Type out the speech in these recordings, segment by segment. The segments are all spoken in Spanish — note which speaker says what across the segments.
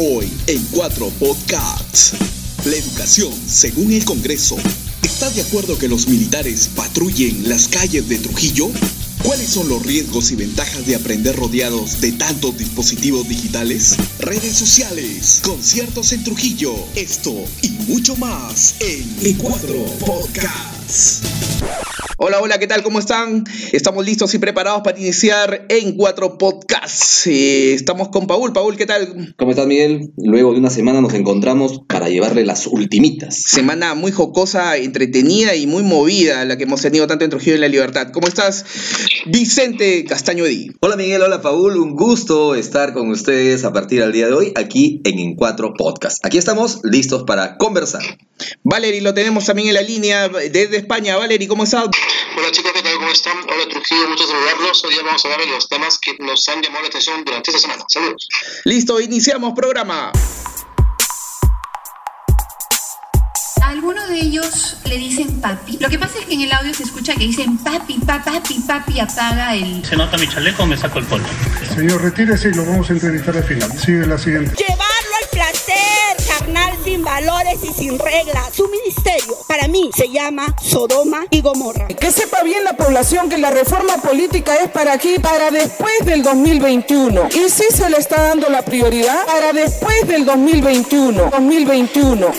Speaker 1: Hoy en Cuatro Podcasts. La educación, según el Congreso. ¿Estás de acuerdo que los militares patrullen las calles de Trujillo? ¿Cuáles son los riesgos y ventajas de aprender rodeados de tantos dispositivos digitales? Redes sociales, conciertos en Trujillo, esto y mucho más en Cuatro Podcasts. Hola, hola, ¿qué tal? ¿Cómo están? Estamos listos y preparados para iniciar en cuatro podcasts. Eh, estamos con Paul. Paul, ¿qué tal?
Speaker 2: ¿Cómo estás, Miguel? Luego de una semana nos encontramos para llevarle las ultimitas.
Speaker 1: Semana muy jocosa, entretenida y muy movida, la que hemos tenido tanto en Trujillo y en La Libertad. ¿Cómo estás, Vicente Castaño Edí?
Speaker 3: Hola, Miguel. Hola, Paul. Un gusto estar con ustedes a partir del día de hoy aquí en En Cuatro Podcast. Aquí estamos listos para conversar.
Speaker 1: Valery, lo tenemos también en la línea desde España. Valery, ¿cómo estás?
Speaker 4: Hola chicos, ¿qué tal? ¿Cómo están? Hola Trujillo, muchos saludarlos. Hoy vamos a hablar de los temas que nos han llamado la atención durante esta semana. Saludos.
Speaker 1: Listo, iniciamos programa.
Speaker 5: A alguno de ellos le dicen papi. Lo que pasa es que en el audio se escucha que dicen papi, papi, papi, papi, apaga el...
Speaker 6: Se nota mi chaleco, me saco el polo.
Speaker 7: Señor, retírese y lo vamos a entrevistar al final. Sigue la siguiente.
Speaker 8: Llevarlo al placer, carnal sin valores y sin reglas. Su ministerio, para mí, se llama Sodoma y Gomorra.
Speaker 9: Que sepa bien la población que la reforma política es para aquí, para después del 2021. Y sí se le está dando la prioridad para después del 2021. 2021.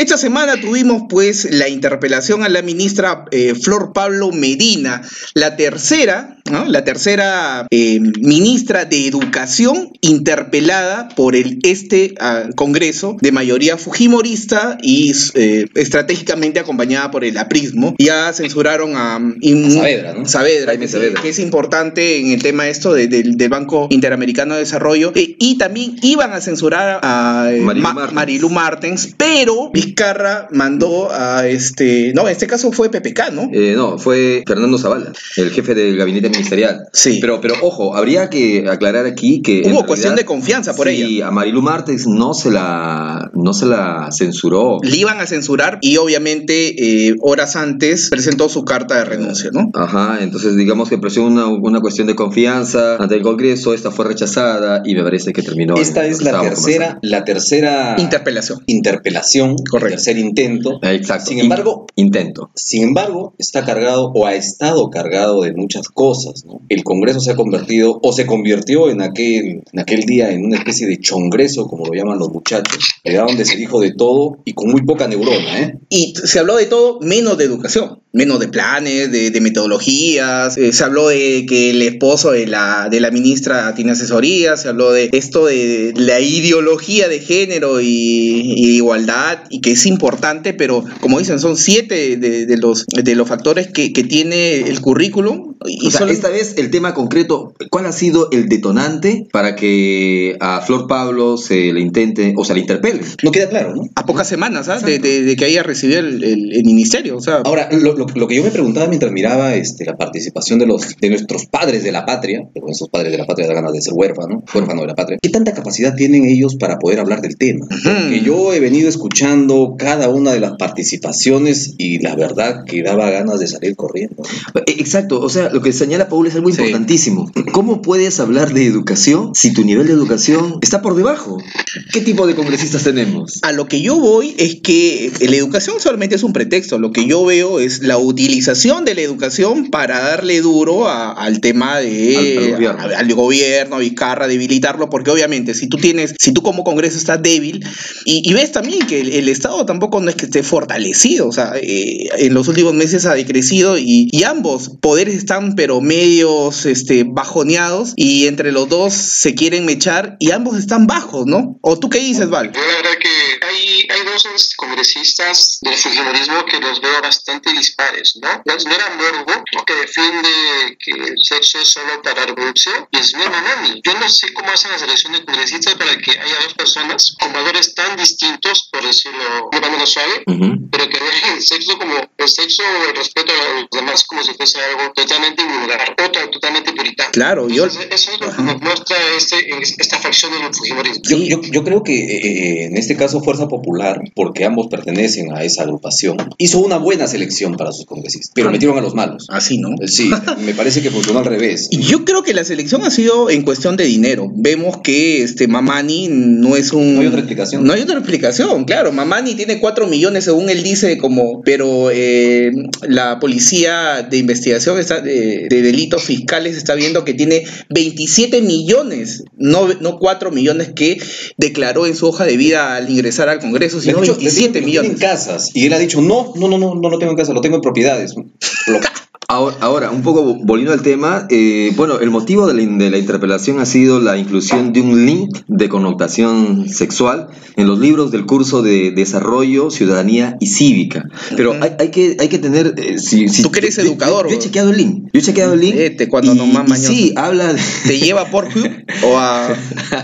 Speaker 1: Esta semana tuvimos pues la interpelación a la ministra eh, Flor Pablo Medina, la tercera, ¿no? la tercera eh, ministra de Educación interpelada por el este uh, Congreso de mayoría fujimorista y eh, estratégicamente acompañada por el aprismo. Ya censuraron a,
Speaker 2: a Saavedra, ¿no?
Speaker 1: Saavedra, que, Saavedra, que, es importante en el tema esto de, de, del Banco Interamericano de Desarrollo eh, y también iban a censurar a
Speaker 3: Marilu,
Speaker 1: Ma
Speaker 3: Martens.
Speaker 1: Marilu Martens, pero Vizcarra mandó a este, no, en este caso fue PPK, ¿no?
Speaker 3: Eh, no, fue Fernando Zavala, el jefe del gabinete ministerial.
Speaker 1: Sí.
Speaker 3: Pero, pero ojo, habría que aclarar aquí que.
Speaker 1: Hubo cuestión de confianza por
Speaker 3: sí,
Speaker 1: ella.
Speaker 3: a Marilu Martens no se la, no se la censuró.
Speaker 1: Le iban a censurar y obviamente eh, horas antes presentó su carta de renuncia, ¿no?
Speaker 3: Ajá, entonces digamos que presionó una, una cuestión de confianza ante el Congreso, esta fue rechazada y me parece que terminó.
Speaker 2: Esta
Speaker 3: en
Speaker 2: es la tercera, la tercera
Speaker 1: Interpelación.
Speaker 2: interpelación,
Speaker 1: Correcto.
Speaker 2: tercer intento.
Speaker 3: Exacto.
Speaker 2: Sin embargo,
Speaker 3: intento.
Speaker 2: Sin embargo, está cargado o ha estado cargado de muchas cosas. ¿No? El Congreso se ha convertido o se convirtió en aquel, en aquel día en una especie de chongreso, como lo llaman los muchachos, era donde se dijo de todo y con muy poca neurona. ¿eh?
Speaker 1: Y se habló de todo menos de educación, menos de planes, de, de metodologías, eh, se habló de que el esposo de la, ministra tiene asesoría, se habló de esto de la ideología de género y, igualdad, y que es importante, pero como dicen, son siete de, de los, de los factores que, que tiene el currículum. Y
Speaker 3: O sea,
Speaker 1: solo-
Speaker 3: esta vez el tema concreto, ¿cuál ha sido el detonante para que a Flor Pablo se le intente o se le interpele?
Speaker 2: No queda claro, ¿no?
Speaker 1: a pocas semanas ¿ah? de, de- de que haya recibido el, el- el ministerio. O sea,
Speaker 2: Ahora, lo, lo- lo que yo me preguntaba mientras miraba este, la participación de, los, de nuestros padres de la patria, de esos padres de la patria da ganas de ser huérfano, huérfano de la patria, ¿qué tanta capacidad tienen ellos para poder hablar del tema? Porque yo he venido escuchando cada una de las participaciones y la verdad que daba ganas de salir corriendo.
Speaker 3: Exacto, o sea, lo que señala Paul es algo
Speaker 1: Sí.
Speaker 3: importantísimo. ¿Cómo puedes hablar de educación si tu nivel de educación está por debajo? ¿Qué tipo de congresistas tenemos?
Speaker 1: A lo que yo voy es que la educación solamente es un pretexto. Lo que yo veo es la utilización de la educación para darle duro a- al tema de
Speaker 3: Al- al gobierno.
Speaker 1: a- al gobierno, a Vizcarra, debilitarlo, porque obviamente si tú tienes, si tú como Congreso estás débil y, y ves también que el, el Estado tampoco no es que esté fortalecido, o sea, eh, en los últimos meses ha decrecido y, y ambos poderes están pero medios este, bajoneados y entre los dos se quieren mechar y ambos están bajos, ¿no? ¿O tú qué dices, Val?
Speaker 4: Yo la verdad que hay, hay dos este, congresistas del fujimorismo que los veo bastante dispares, ¿no? La señora Morgo, que defiende que el sexo es solo para reproducción, y el señor Manani. Yo no sé cómo hacen la selección de congresistas para que haya dos personas con valores tan distintos, por decirlo de manera suave,
Speaker 3: Ujú.
Speaker 4: pero que vean el sexo como el sexo o el respeto a los demás como si fuese algo totalmente totalmente vulgar, otro totalmente puritano.
Speaker 1: Claro, yo-
Speaker 4: Entonces, eso es lo que nos muestra este, esta facción del fujimorismo.
Speaker 2: Yo, yo, yo creo que eh, en este caso Fuerza Popular, porque ambos pertenecen a esa agrupación, hizo una buena selección para sus congresistas, pero metieron a los malos.
Speaker 1: Así, ¿no?
Speaker 2: Eh, Sí, me parece que funcionó al revés.
Speaker 1: Y Yo creo que la selección ha sido en cuestión de dinero. Vemos que este Mamani no es un.
Speaker 2: No hay otra explicación.
Speaker 1: No hay otra explicación, claro. Mamani tiene 4 millones, según él dice, como. Pero eh, la policía de investigación está, de, de delitos fiscales está viendo que tiene 27 millones, no, no 4 millones que declaró en su hoja de vida al ingresar al Congreso, sino
Speaker 2: dicho- le han dicho
Speaker 1: 27
Speaker 2: que lo tiene
Speaker 1: millones.
Speaker 2: en casas. Y él ha dicho, no, no, no, no, no lo tengo en casa, lo tengo en propiedades. Lo-
Speaker 3: Ahora, ahora, un poco volviendo al tema, eh, bueno, el motivo de la, de la interpelación ha sido la inclusión de un link de connotación sexual en los libros del curso de Desarrollo, Ciudadanía y Cívica. Pero hay, hay que, hay que tener... eh, si, si-
Speaker 1: Tú que eres
Speaker 3: yo- yo-
Speaker 1: educador,
Speaker 3: Yo, he chequeado el link. Yo he chequeado el link.
Speaker 1: Vete cuando
Speaker 3: y-
Speaker 1: no más
Speaker 3: y. Sí, habla de...
Speaker 1: ¿Te lleva a Pornhub o a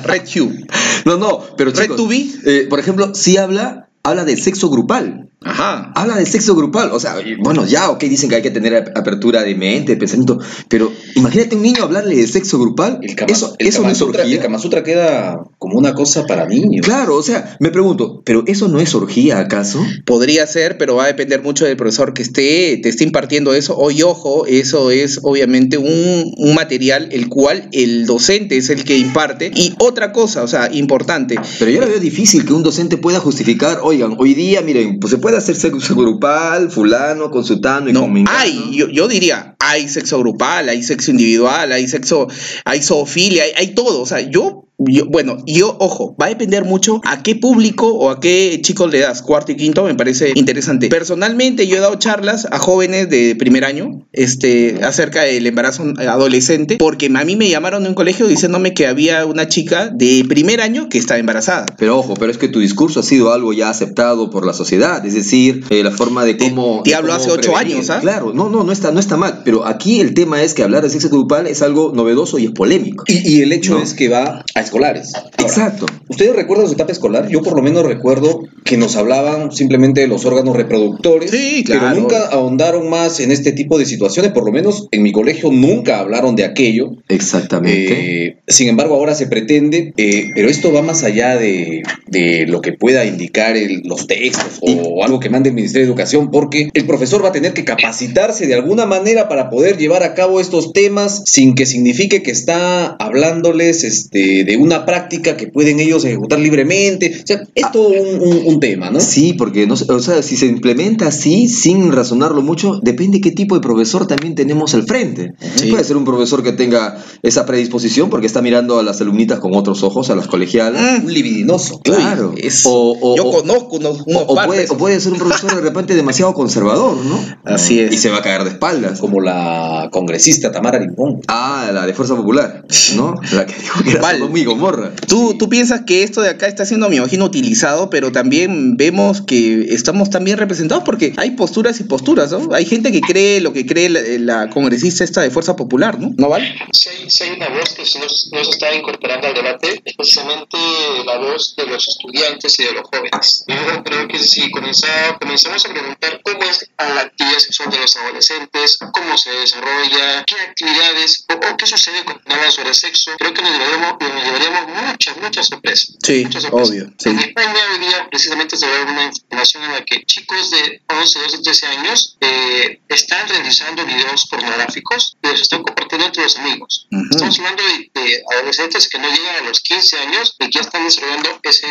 Speaker 1: RedTube?
Speaker 3: No, no, pero
Speaker 1: Red
Speaker 3: chicos,
Speaker 1: to be.
Speaker 3: eh, por ejemplo, sí habla, habla del sexo grupal.
Speaker 1: Ajá.
Speaker 3: Habla del sexo grupal, o sea, bueno, ya, ok, dicen que hay que tener ap- apertura de mente, de pensamiento, pero imagínate un niño hablarle de sexo grupal,
Speaker 2: El Kama,
Speaker 3: eso,
Speaker 2: el
Speaker 3: eso
Speaker 2: Kama
Speaker 3: no es
Speaker 2: Sutra,
Speaker 3: orgía.
Speaker 2: el Kama Sutra queda como una cosa para niños.
Speaker 3: Claro, o sea, me pregunto, ¿pero eso no es orgía acaso?
Speaker 1: Podría ser, pero va a depender mucho del profesor que esté, te esté impartiendo eso. Hoy, ojo, eso es obviamente un, un material el cual el docente es el que imparte. Y otra cosa, o sea, importante.
Speaker 3: Pero yo lo veo difícil que un docente pueda justificar, oigan, hoy día, miren, pues se puede hacer sexo grupal, fulano, consultando y
Speaker 1: No,
Speaker 3: con
Speaker 1: hay, yo, yo diría, hay sexo grupal, hay sexo individual, hay sexo, hay zoofilia, hay, hay todo. O sea, yo, yo, bueno, yo, ojo, va a depender mucho a qué público o a qué chicos le das. Cuarto y quinto me parece interesante. Personalmente, yo he dado charlas a jóvenes de primer año este, acerca del embarazo adolescente, porque a mí me llamaron de un colegio diciéndome que había una chica de primer año que estaba embarazada.
Speaker 3: Pero ojo, pero es que tu discurso ha sido algo ya aceptado por la sociedad, es decir, eh, la forma de cómo...
Speaker 1: te hablo
Speaker 3: cómo
Speaker 1: hace ocho años, ¿ah?
Speaker 3: Claro, no, no, no está, no está mal, pero aquí el tema es que hablar de sexo grupal es algo novedoso y es polémico.
Speaker 2: Y, y el hecho
Speaker 3: No.
Speaker 2: es que va a escolares. Ahora,
Speaker 3: Exacto.
Speaker 2: ¿Ustedes recuerdan su etapa escolar? Yo por lo menos recuerdo que nos hablaban simplemente de los órganos reproductores,
Speaker 1: Sí,
Speaker 2: pero
Speaker 1: claro.
Speaker 2: nunca ahondaron más en este tipo de situaciones, por lo menos en mi colegio nunca hablaron de aquello.
Speaker 3: Exactamente.
Speaker 2: Eh, sin embargo, ahora se pretende, eh, pero esto va más allá de, de lo que pueda indicar el- los textos o algo que mande el Ministerio de Educación, porque el profesor va a tener que capacitarse de alguna manera para poder llevar a cabo estos temas sin que signifique que está hablándoles este, de una práctica que pueden ellos ejecutar libremente. O sea, es todo un, un- un tema, ¿no?
Speaker 3: Sí, porque no, o sea, si se implementa así, sin razonarlo mucho, depende qué tipo de profesor también tenemos al frente.
Speaker 1: Sí.
Speaker 3: Puede ser un profesor que tenga esa predisposición porque está mirando a las alumnitas con otros ojos, a las colegialas.
Speaker 2: Un libidinoso.
Speaker 3: Claro.
Speaker 1: Uy, es-
Speaker 3: O- o-
Speaker 1: yo conozco unos, unos
Speaker 3: O, puede,
Speaker 1: esos.
Speaker 3: o puede ser un profesor de repente demasiado conservador, ¿no?
Speaker 1: Así es.
Speaker 3: Y se va a caer de espaldas.
Speaker 2: Como la congresista Tamara Limpón.
Speaker 3: Ah, la de Fuerza Popular, ¿no? La que dijo que era
Speaker 1: Val.
Speaker 3: Gomorra.
Speaker 1: Tú, tú piensas que esto de acá está siendo, me imagino, utilizado, pero también vemos que estamos también representados porque hay posturas y posturas, ¿no? Hay gente que cree lo que cree la, la congresista esta de Fuerza Popular, ¿no? ¿No vale?
Speaker 4: Hay, si hay una voz que se nos, nos está incorporando al debate, es precisamente la voz de los estudiantes y de los jóvenes. Yo creo que si comenzamos, comenzamos a preguntar cómo es la actividad sexual de los adolescentes, cómo se desarrolla, qué actividades o, o qué sucede cuando hablan sobre sexo, creo que nos llevaríamos, llevaríamos muchas, muchas sorpresas.
Speaker 1: Sí,
Speaker 4: Muchas sorpresas.
Speaker 1: obvio, sí.
Speaker 4: En España hoy día precisamente se ve una información en la que chicos de 11, 12, 13 años eh, están realizando videos pornográficos y los están compartiendo entre los amigos.
Speaker 1: Ujú.
Speaker 4: Estamos hablando de, de adolescentes que no llegan a los 15 años y que ya están desarrollando ese,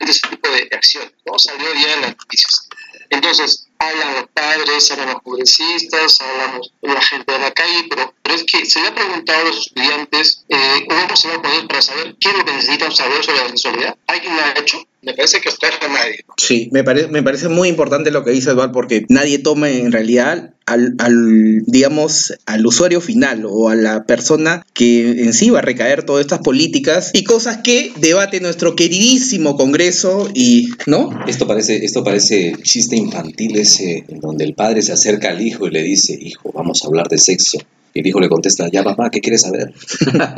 Speaker 4: ese tipo de acciones. ¿no? Salió ya en las noticias. Entonces, hablan los padres, hablan los progresistas, hablan los- la gente de la calle, pero, pero es que se le ha preguntado a los estudiantes eh, cómo se va a poder para saber qué es lo que necesitan saber sobre la sexualidad. ¿Alguien lo ha hecho? Me parece que hasta ahora nadie.
Speaker 1: Sí, me, pare- me parece muy importante lo que dice Eduardo porque nadie toma en realidad al, al, digamos, al usuario final o a la persona que en sí va a recaer todas estas políticas y cosas que debate nuestro queridísimo Congreso y, ¿no?
Speaker 2: Esto parece, esto parece chiste infantil en donde el padre se acerca al hijo y le dice, hijo, vamos a hablar de sexo. Y el hijo le contesta, ya papá, ¿qué quieres saber?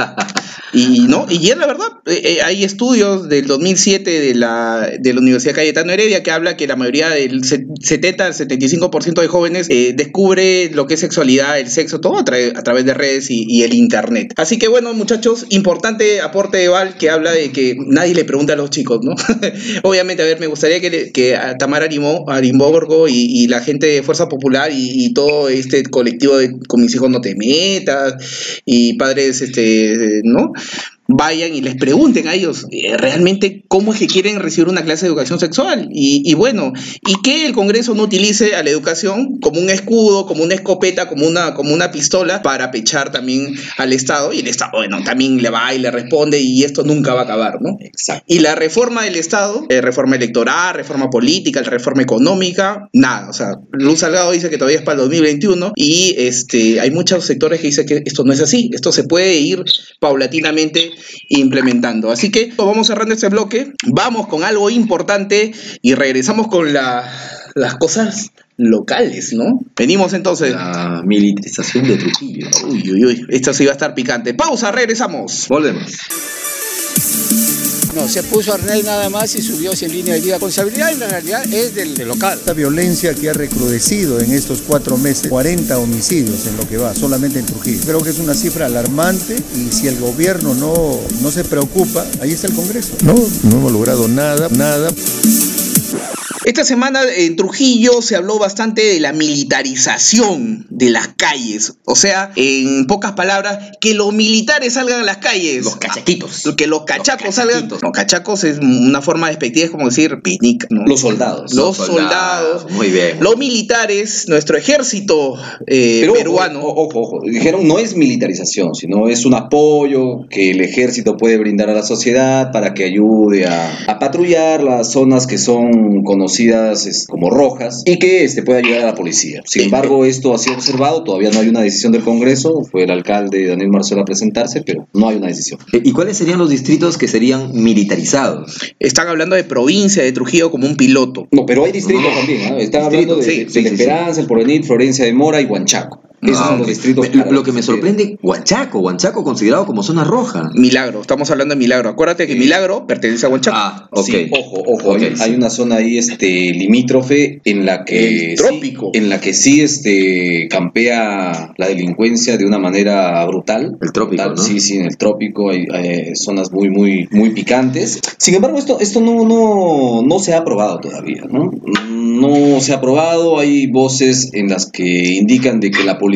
Speaker 1: Y no, y es la verdad, eh, eh, hay estudios del 2007 de la, de la Universidad Cayetano Heredia que habla que la mayoría del se- 70 al 75% de jóvenes eh, descubre lo que es sexualidad, el sexo, todo a, tra- a través de redes y, el internet. Así que bueno, muchachos, importante aporte de Val que habla de que nadie le pregunta a los chicos, ¿no? Obviamente, a ver, me gustaría que, le- que a Tamara Arimo- Arimborgo y, la gente de Fuerza Popular y, y todo este colectivo de con mis hijos no te metas y padres, este, ¿no? Vayan y les pregunten a ellos eh, realmente cómo es que quieren recibir una clase de educación sexual. Y, y bueno, y que el Congreso no utilice a la educación como un escudo, como una escopeta, como una, como una pistola para pechar también al Estado. Y el Estado, bueno, también le va y le responde y esto nunca va a acabar, ¿no?
Speaker 2: Exacto.
Speaker 1: Y la reforma del Estado, eh, reforma electoral, reforma política, reforma económica, nada. O sea, Luz Salgado dice que todavía es para el 2021 y este, hay muchos sectores que dicen que esto no es así. Esto se puede ir paulatinamente implementando. Así que vamos cerrando este bloque, vamos con algo importante y regresamos con la- las cosas locales, ¿no? Venimos entonces.
Speaker 3: La militarización de Trujillo.
Speaker 1: Uy, uy, uy, esto sí va a estar picante. Pausa, regresamos.
Speaker 3: Volvemos.
Speaker 10: No, se puso Arnel nada más y subió sin línea de vida. Responsabilidad en la realidad es del, del local.
Speaker 11: Esta violencia que ha recrudecido en estos cuatro meses, 40 homicidios en lo que va, solamente en Trujillo. Creo que es una cifra alarmante y si el gobierno no, no se preocupa, ahí está el Congreso. No, no hemos logrado nada, nada.
Speaker 1: Esta semana en Trujillo se habló bastante de la militarización de las calles. O sea, en pocas palabras, que los militares salgan a las calles.
Speaker 2: Los cachaquitos.
Speaker 1: Que los cachacos salgan. Los cachacos es una forma despectiva, es como decir picnic, ¿no?
Speaker 2: Los soldados.
Speaker 1: Los soldados.
Speaker 3: Muy bien.
Speaker 1: Los militares, nuestro ejército eh,
Speaker 2: Pero
Speaker 1: peruano.
Speaker 2: Ojo, ojo, ojo. Dijeron no es militarización, sino es un apoyo que el ejército puede brindar a la sociedad para que ayude a, a patrullar las zonas que son conocidas es, como rojas y que este, pueda ayudar a la policía. Sin embargo, esto ha sido observado, todavía no hay una decisión del Congreso, fue el alcalde Daniel Marcelo a presentarse, pero no hay una decisión.
Speaker 3: Eh, ¿Y cuáles serían los distritos que serían militarizados?
Speaker 1: Están hablando de provincia de Trujillo como un piloto.
Speaker 2: No, pero hay distritos
Speaker 3: No.
Speaker 2: también, ¿no? Están hablando de,
Speaker 1: Sí,
Speaker 2: de- de
Speaker 3: sí,
Speaker 2: La
Speaker 3: sí, sí.
Speaker 2: Esperanza, El Porvenir, Florencia de Mora y Huanchaco. Esos
Speaker 3: Ah,
Speaker 2: son los distritos.
Speaker 3: Lo-
Speaker 2: para
Speaker 3: Lo que me sorprende, Huanchaco, Huanchaco considerado como zona roja.
Speaker 1: Milagro, estamos hablando de Milagro. Acuérdate que Milagro pertenece a Huanchaco.
Speaker 3: Ah, ok.
Speaker 2: Sí, ojo, ojo, hay,
Speaker 3: Ok,
Speaker 2: hay
Speaker 3: sí.
Speaker 2: una zona ahí este limítrofe en la que
Speaker 1: El trópico.
Speaker 2: sí, en la que sí este campea la delincuencia de una manera brutal.
Speaker 3: El trópico,
Speaker 2: Brutal,
Speaker 3: ¿no?
Speaker 2: Sí, sí, en el trópico hay, hay zonas muy muy muy picantes. Sin embargo, esto esto no no no se ha aprobado todavía, ¿no? No se ha aprobado, hay voces en las que indican de que la policía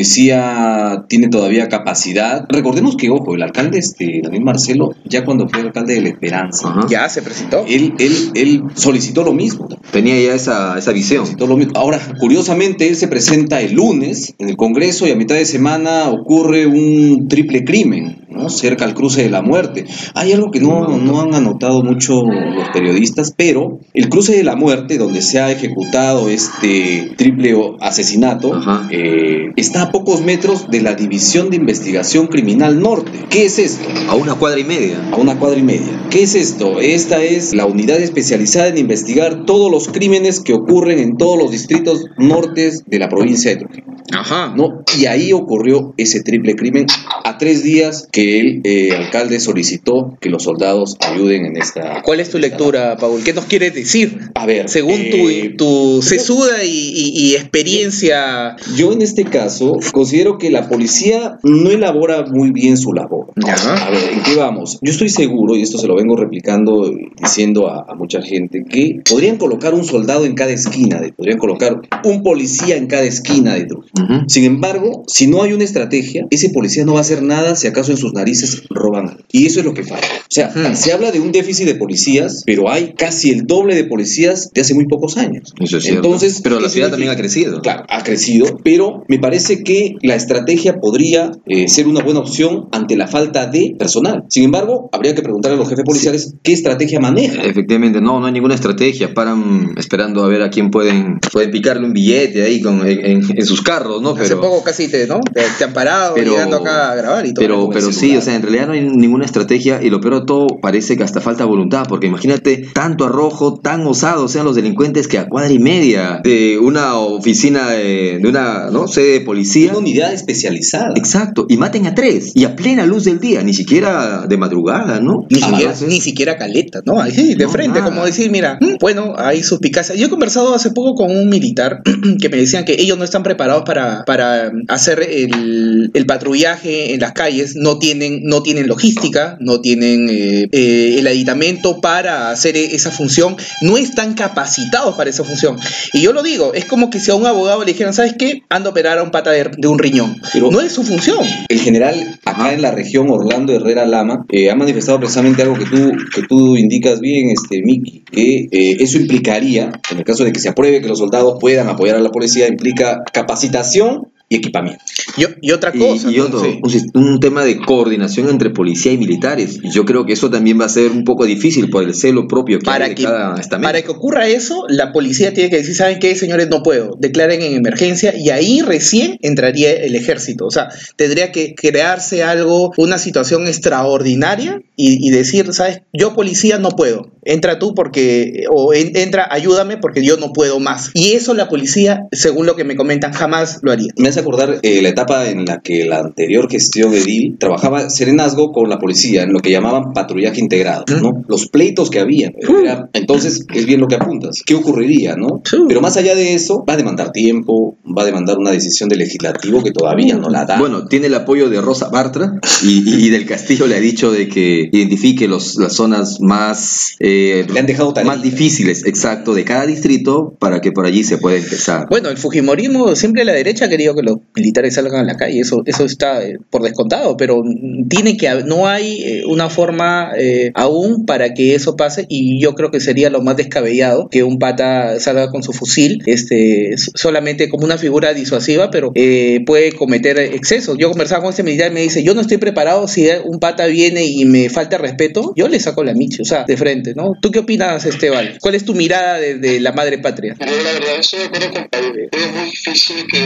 Speaker 2: tiene todavía capacidad. Recordemos que, ojo, el alcalde, este, Daniel Marcelo, ya cuando fue alcalde de La Esperanza,
Speaker 3: Ajá.
Speaker 1: Ya se presentó.
Speaker 2: él, él, él solicitó lo mismo.
Speaker 3: Tenía ya esa, esa visión.
Speaker 2: Solicitó lo mismo. Ahora, curiosamente, él se presenta el lunes en el Congreso y a mitad de semana ocurre un triple crimen, ¿no? cerca al cruce de la muerte. Hay algo que no, no han anotado mucho los periodistas, pero el cruce de la muerte, donde se ha ejecutado este triple asesinato, eh, está a pocos metros de la División de Investigación Criminal Norte. ¿Qué es esto?
Speaker 3: A una cuadra y media.
Speaker 2: a una cuadra y media. ¿Qué es esto? Esta es la unidad especializada en investigar todos los crímenes que ocurren en todos los distritos nortes de la provincia de Trujillo.
Speaker 1: Ajá.
Speaker 2: ¿no? Y ahí ocurrió ese triple crimen a tres días que el eh, alcalde solicitó que los soldados ayuden en esta...
Speaker 1: ¿Cuál es tu lectura, Paul? ¿Qué nos quieres decir?
Speaker 2: A ver,
Speaker 1: Según
Speaker 2: eh,
Speaker 1: tu, tu sesuda y, y- y experiencia.
Speaker 2: Yo en este caso considero que la policía no elabora muy bien su labor.
Speaker 1: Ya.
Speaker 2: A ver, ¿en qué vamos? Yo estoy seguro, y esto se lo vengo replicando, y diciendo a, a mucha gente, que podrían colocar un soldado en cada esquina, de, podrían colocar un policía en cada esquina de Trujillo. Sin embargo, si no hay una estrategia, ese policía no va a hacer nada si acaso en sus narices roban. Y eso es lo que falla. O sea, se habla de un déficit de policías, pero hay casi el doble de policías de hace muy pocos años.
Speaker 3: Eso es cierto.
Speaker 2: Entonces,
Speaker 3: Pero la
Speaker 2: ¿qué
Speaker 3: ciudad también ha crecido.
Speaker 2: Claro, ha crecido, pero me parece que la estrategia podría eh, ser una buena opción ante la falta de personal. Sin embargo, habría que preguntarle a los jefes policiales qué estrategia manejan.
Speaker 3: Efectivamente, no, no hay ninguna estrategia. Paran esperando a ver a quién pueden, pueden picarle un billete ahí con, en, en- en sus carros, ¿no?
Speaker 1: Hace
Speaker 3: Pero,
Speaker 1: poco casi te, ¿no? te, te han parado
Speaker 3: Pero-
Speaker 1: llegando acá a grabar y todo.
Speaker 3: pero, pero sí, o sea, en realidad no hay ninguna estrategia y lo peor de todo, parece que hasta falta voluntad, porque imagínate tanto arrojo, tan osados sean los delincuentes que a cuadra y media de una oficina de, de una, no sé, de policía.
Speaker 2: Una unidad especializada.
Speaker 3: Exacto, y maten a tres, y a plena luz del día, ni siquiera de madrugada, ¿no?
Speaker 1: Ni
Speaker 3: Ah,
Speaker 1: siquiera, ni siquiera caleta, ¿no? Ahí de
Speaker 3: No,
Speaker 1: frente,
Speaker 3: nada.
Speaker 1: como decir, mira, bueno, hay suspicacia. Yo he conversado hace poco con un militar que me decían que ellos no están preparados para, para hacer el, el patrullaje en las calles, no tienen, no tienen logística, no tienen eh, eh, el aditamento para hacer e- esa función, no están capacitados para esa función. Y yo lo digo, es como que si a un abogado le dijeran, ¿sabes qué? Anda a operar a un pata de, de un riñón.
Speaker 2: Pero-
Speaker 1: no es su función.
Speaker 2: El general acá en la región Orlando Herrera Lama eh, ha manifestado precisamente algo que tú, que tú indicas bien, este, Miki, que eh, eso implicaría, en el caso de que se apruebe que los soldados puedan apoyar a la policía, implica capacitación y equipamiento.
Speaker 1: Y, y otra cosa.
Speaker 3: y otro,
Speaker 1: sí.
Speaker 3: un, tema de coordinación entre policía y militares. Y yo creo que eso también va a ser un poco difícil por el celo propio que
Speaker 1: para
Speaker 3: hay de
Speaker 1: que,
Speaker 3: cada estamento.
Speaker 1: para que ocurra eso, la policía tiene que decir, ¿saben qué, señores? No puedo. Declaren en emergencia y ahí recién entraría el ejército. O sea, tendría que crearse algo, una situación extraordinaria y, y decir, ¿sabes? Yo policía no puedo. Entra tú porque, o en- entra, ayúdame porque yo no puedo más. Y eso la policía, según lo que me comentan, jamás lo haría.
Speaker 2: Me hace acordar eh, la etapa en la que la anterior gestión de DIL trabajaba serenazgo con la policía, en lo que llamaban patrullaje integrado, ¿no? Los pleitos que había. Era- entonces, es bien lo que apuntas. ¿Qué ocurriría, no?
Speaker 1: Sí.
Speaker 2: Pero más allá de eso, va a demandar tiempo, va a demandar una decisión del legislativo que todavía no la da.
Speaker 3: Bueno, tiene el apoyo de Rosa Bartra y, y- y del Castillo le ha dicho de que identifique los, las zonas más, eh,
Speaker 2: Le han dejado tarea.
Speaker 3: más difíciles, exacto, de cada distrito para que por allí se pueda empezar.
Speaker 1: Bueno, el Fujimorismo, siempre la derecha ha querido que los militares salgan a la calle, eso, eso está eh, por descontado, pero tiene que, no hay eh, una forma eh, aún para que eso pase y yo creo que sería lo más descabellado que un pata salga con su fusil, este, solamente como una figura disuasiva, pero eh, puede cometer excesos. Yo conversaba con este militar y me dice, yo no estoy preparado si un pata viene y me falta respeto, yo le saco la micha, o sea, de frente, ¿no? ¿Tú qué opinas, Esteban? ¿Cuál es tu mirada de, de la madre patria?
Speaker 4: Yo la verdad estoy de acuerdo con Pablo. Es muy difícil que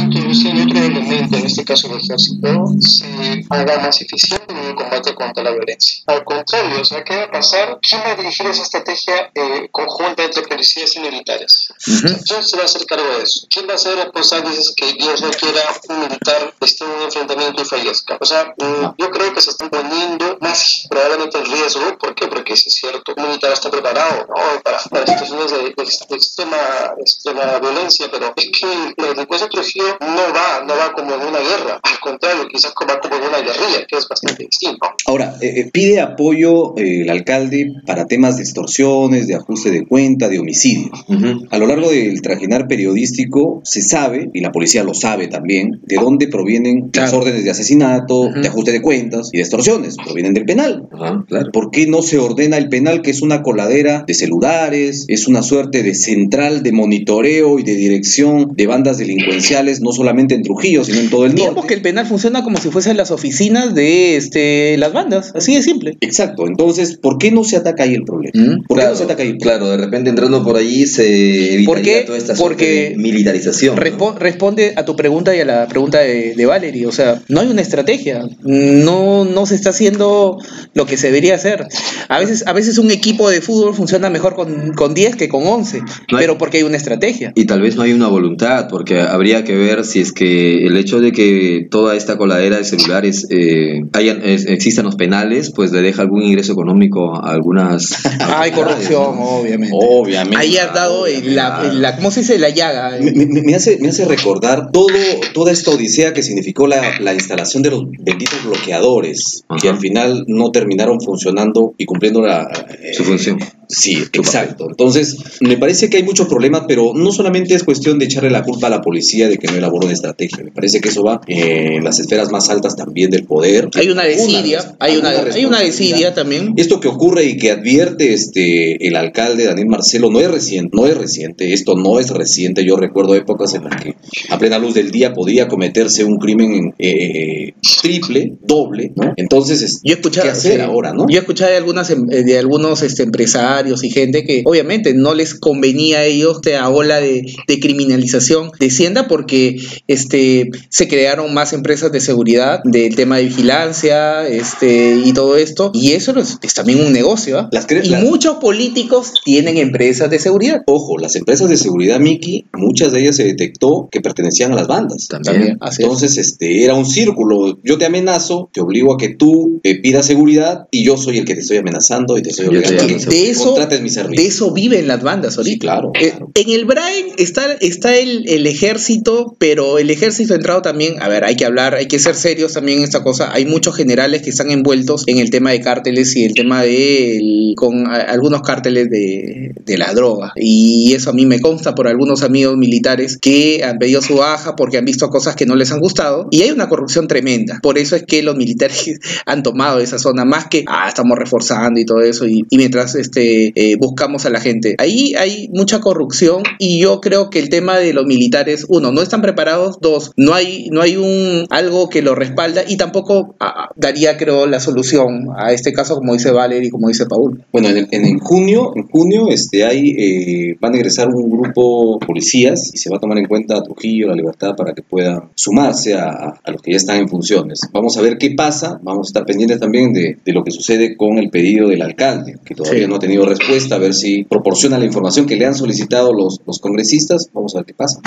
Speaker 4: introducir otro elemento, en este caso el ejército, se haga más eficiente en el combate contra la violencia. Al contrario, o sea, ¿qué va a pasar? ¿Quién va a dirigir esa estrategia eh, conjunta entre policías y militares? ¿Quién se va a hacer cargo de eso? ¿Quién va a ser responsable es que Dios no quiera un militar esté en un enfrentamiento y fallezca? O sea, mm, yo creo que se están poniendo más probablemente en riesgo. ¿Por qué? Porque si es cierto, un militar está preparado ¿no? para, para situaciones de, de- de extrema, extrema violencia, pero es que la delincuencia de Trujillo no va, no va como en una guerra. Al contrario, quizás va como en una guerrilla, que es bastante distinto.
Speaker 2: Ahora, eh, eh, pide apoyo eh, el alcalde para temas de extorsiones, de ajuste de cuenta, de homicidios.
Speaker 3: Ujú.
Speaker 2: A lo largo del trajinar periodístico se sabe, y la policía lo sabe también, de dónde provienen las
Speaker 1: Claro.
Speaker 2: órdenes de asesinato, de ajuste de cuentas y de extorsiones. Provienen del penal.
Speaker 3: Ajá, claro.
Speaker 2: ¿Por qué no se ordena el penal, que es una coladera de celulares, es una suerte de central de monitoreo y de dirección de bandas delincuenciales, no solamente en Trujillo, sino en todo el
Speaker 1: Digamos
Speaker 2: norte?
Speaker 1: que el penal funciona como si fuesen las oficinas de este, las bandas, así de simple.
Speaker 2: Exacto, entonces, ¿por qué no se ataca ahí el problema?
Speaker 1: Mm,
Speaker 2: ¿Por qué
Speaker 3: Claro,
Speaker 2: no se ataca ahí
Speaker 3: claro, de repente entrando por allí se evitaría
Speaker 1: ¿Por qué?
Speaker 3: toda esta
Speaker 1: Porque
Speaker 3: militarización.
Speaker 1: responde a tu pregunta y a la pregunta de, de Valerie. O sea, no hay una estrategia. No, no se está haciendo lo que se debería hacer. A veces, a veces un equipo de fútbol funciona mejor con, con 10 que con 11,
Speaker 3: No hay-
Speaker 1: pero porque hay una estrategia.
Speaker 3: Y tal vez no hay una voluntad, porque habría que ver si es que el hecho de que toda esta coladera de celulares eh, hayan, es- existan los penales, pues le deja algún ingreso económico a algunas.
Speaker 1: Hay corrupción,
Speaker 3: ¿no?
Speaker 1: obviamente.
Speaker 2: Obviamente.
Speaker 1: Ahí has dado el- la,
Speaker 3: claro.
Speaker 1: la- ¿cómo se dice? La llaga.
Speaker 2: Me, me- me hace, me hace recordar todo, toda esta odisea que significó la, la instalación de los benditos bloqueadores, que
Speaker 3: Ajá.
Speaker 2: al final no terminaron funcionando y cumpliendo la, eh,
Speaker 3: Su función.
Speaker 2: Sí, exacto. Entonces, me parece que hay muchos problemas, pero no solamente es cuestión de echarle la culpa a la policía de que no elaboró una estrategia. Me parece que eso va en las esferas más altas también del poder.
Speaker 1: Hay una desidia, hay una, hay una desidia también.
Speaker 2: Esto que ocurre y que advierte este el alcalde Daniel Marcelo no es reciente, no es reciente, esto no es reciente. Yo recuerdo épocas en las que a plena luz del día podía cometerse un crimen eh, triple, doble, ¿no? Entonces, es-
Speaker 1: Yo he escuchado,
Speaker 2: ¿qué hacer
Speaker 1: sí.
Speaker 2: ahora, no?
Speaker 1: Yo he escuchado de algunas em- eh, de algunos este, empresarios empresarios y gente que obviamente no les convenía a ellos esta ola de, de criminalización descienda porque este, se crearon más empresas de seguridad, del tema de vigilancia este, y todo esto. Y eso es, es también un negocio. ¿ah?
Speaker 2: Las
Speaker 1: Y muchos políticos tienen empresas de seguridad.
Speaker 2: Ojo, las empresas de seguridad, Miki, muchas de ellas se detectó que pertenecían a las bandas.
Speaker 1: También, así es.
Speaker 2: Entonces, este, era un círculo. Yo te amenazo, te obligo a que tú eh, pidas seguridad y yo soy el que te estoy amenazando y te estoy obligando a.
Speaker 1: De eso,
Speaker 2: contrates mi servicio.
Speaker 1: de eso viven las bandas ahorita.
Speaker 2: Sí, claro,
Speaker 1: Eh,
Speaker 2: claro.
Speaker 1: en el Brain está, está el, el ejército, pero el ejército ha entrado también, a ver, hay que hablar, hay que ser serios también en esta cosa. Hay muchos generales que están envueltos en el tema de cárteles y el tema de el- con a- algunos cárteles de, de la droga. Y eso a mí me consta por algunos amigos militares que han pedido su baja porque han visto cosas que no les han gustado. Y hay una corrupción tremenda. Por eso es que los militares han tomado esa zona, más que, ah, estamos reforzando y todo eso. Y, y mientras este, eh, buscamos a la gente. Ahí hay mucha corrupción y yo creo que el tema de los militares, uno, no están preparados, dos, no hay, no hay un algo que lo respalda y tampoco ah, daría, creo, la solución a este caso, como dice Valer y como dice Paul.
Speaker 2: Bueno, en, en junio, en junio este, hay, eh, van a ingresar un grupo de policías y se va a tomar en cuenta a Trujillo, La Libertad, para que puedan sumarse a, a los que ya están en funciones. Vamos a ver qué pasa, vamos a estar pendientes también de, de lo que sucede con el pedido del alcalde, que todavía
Speaker 1: Sí.
Speaker 2: no ha tenido respuesta, a ver si proporciona la información que le han solicitado los, los congresistas. Vamos a ver qué pasa.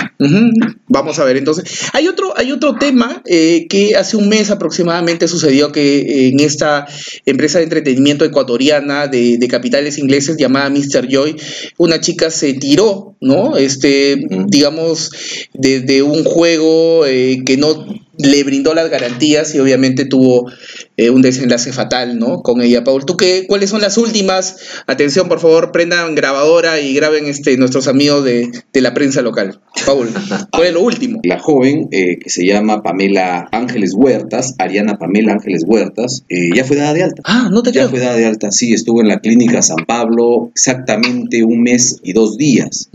Speaker 1: Vamos a ver, entonces. Hay otro, hay otro tema eh, que hace un mes aproximadamente sucedió que eh, en esta empresa de entretenimiento ecuatoriana de, de capitales ingleses llamada Mr. Joy, una chica se tiró, ¿no? Este, digamos, desde un juego eh, que no le brindó las garantías y obviamente tuvo eh, un desenlace fatal, ¿no? Con ella, Paul. ¿Tú qué, cuáles son las últimas? Atención, por favor, prendan grabadora y graben este, nuestros amigos de, de la prensa local. Paul, ¿cuál es lo último?
Speaker 2: La joven, eh, que se llama Pamela Ángeles Huertas, Ariana Pamela Ángeles Huertas, eh, ya fue dada de alta.
Speaker 1: Ah, no te
Speaker 2: Ya
Speaker 1: creo.
Speaker 2: fue dada de alta, sí, estuvo en la clínica San Pablo exactamente un mes y dos días.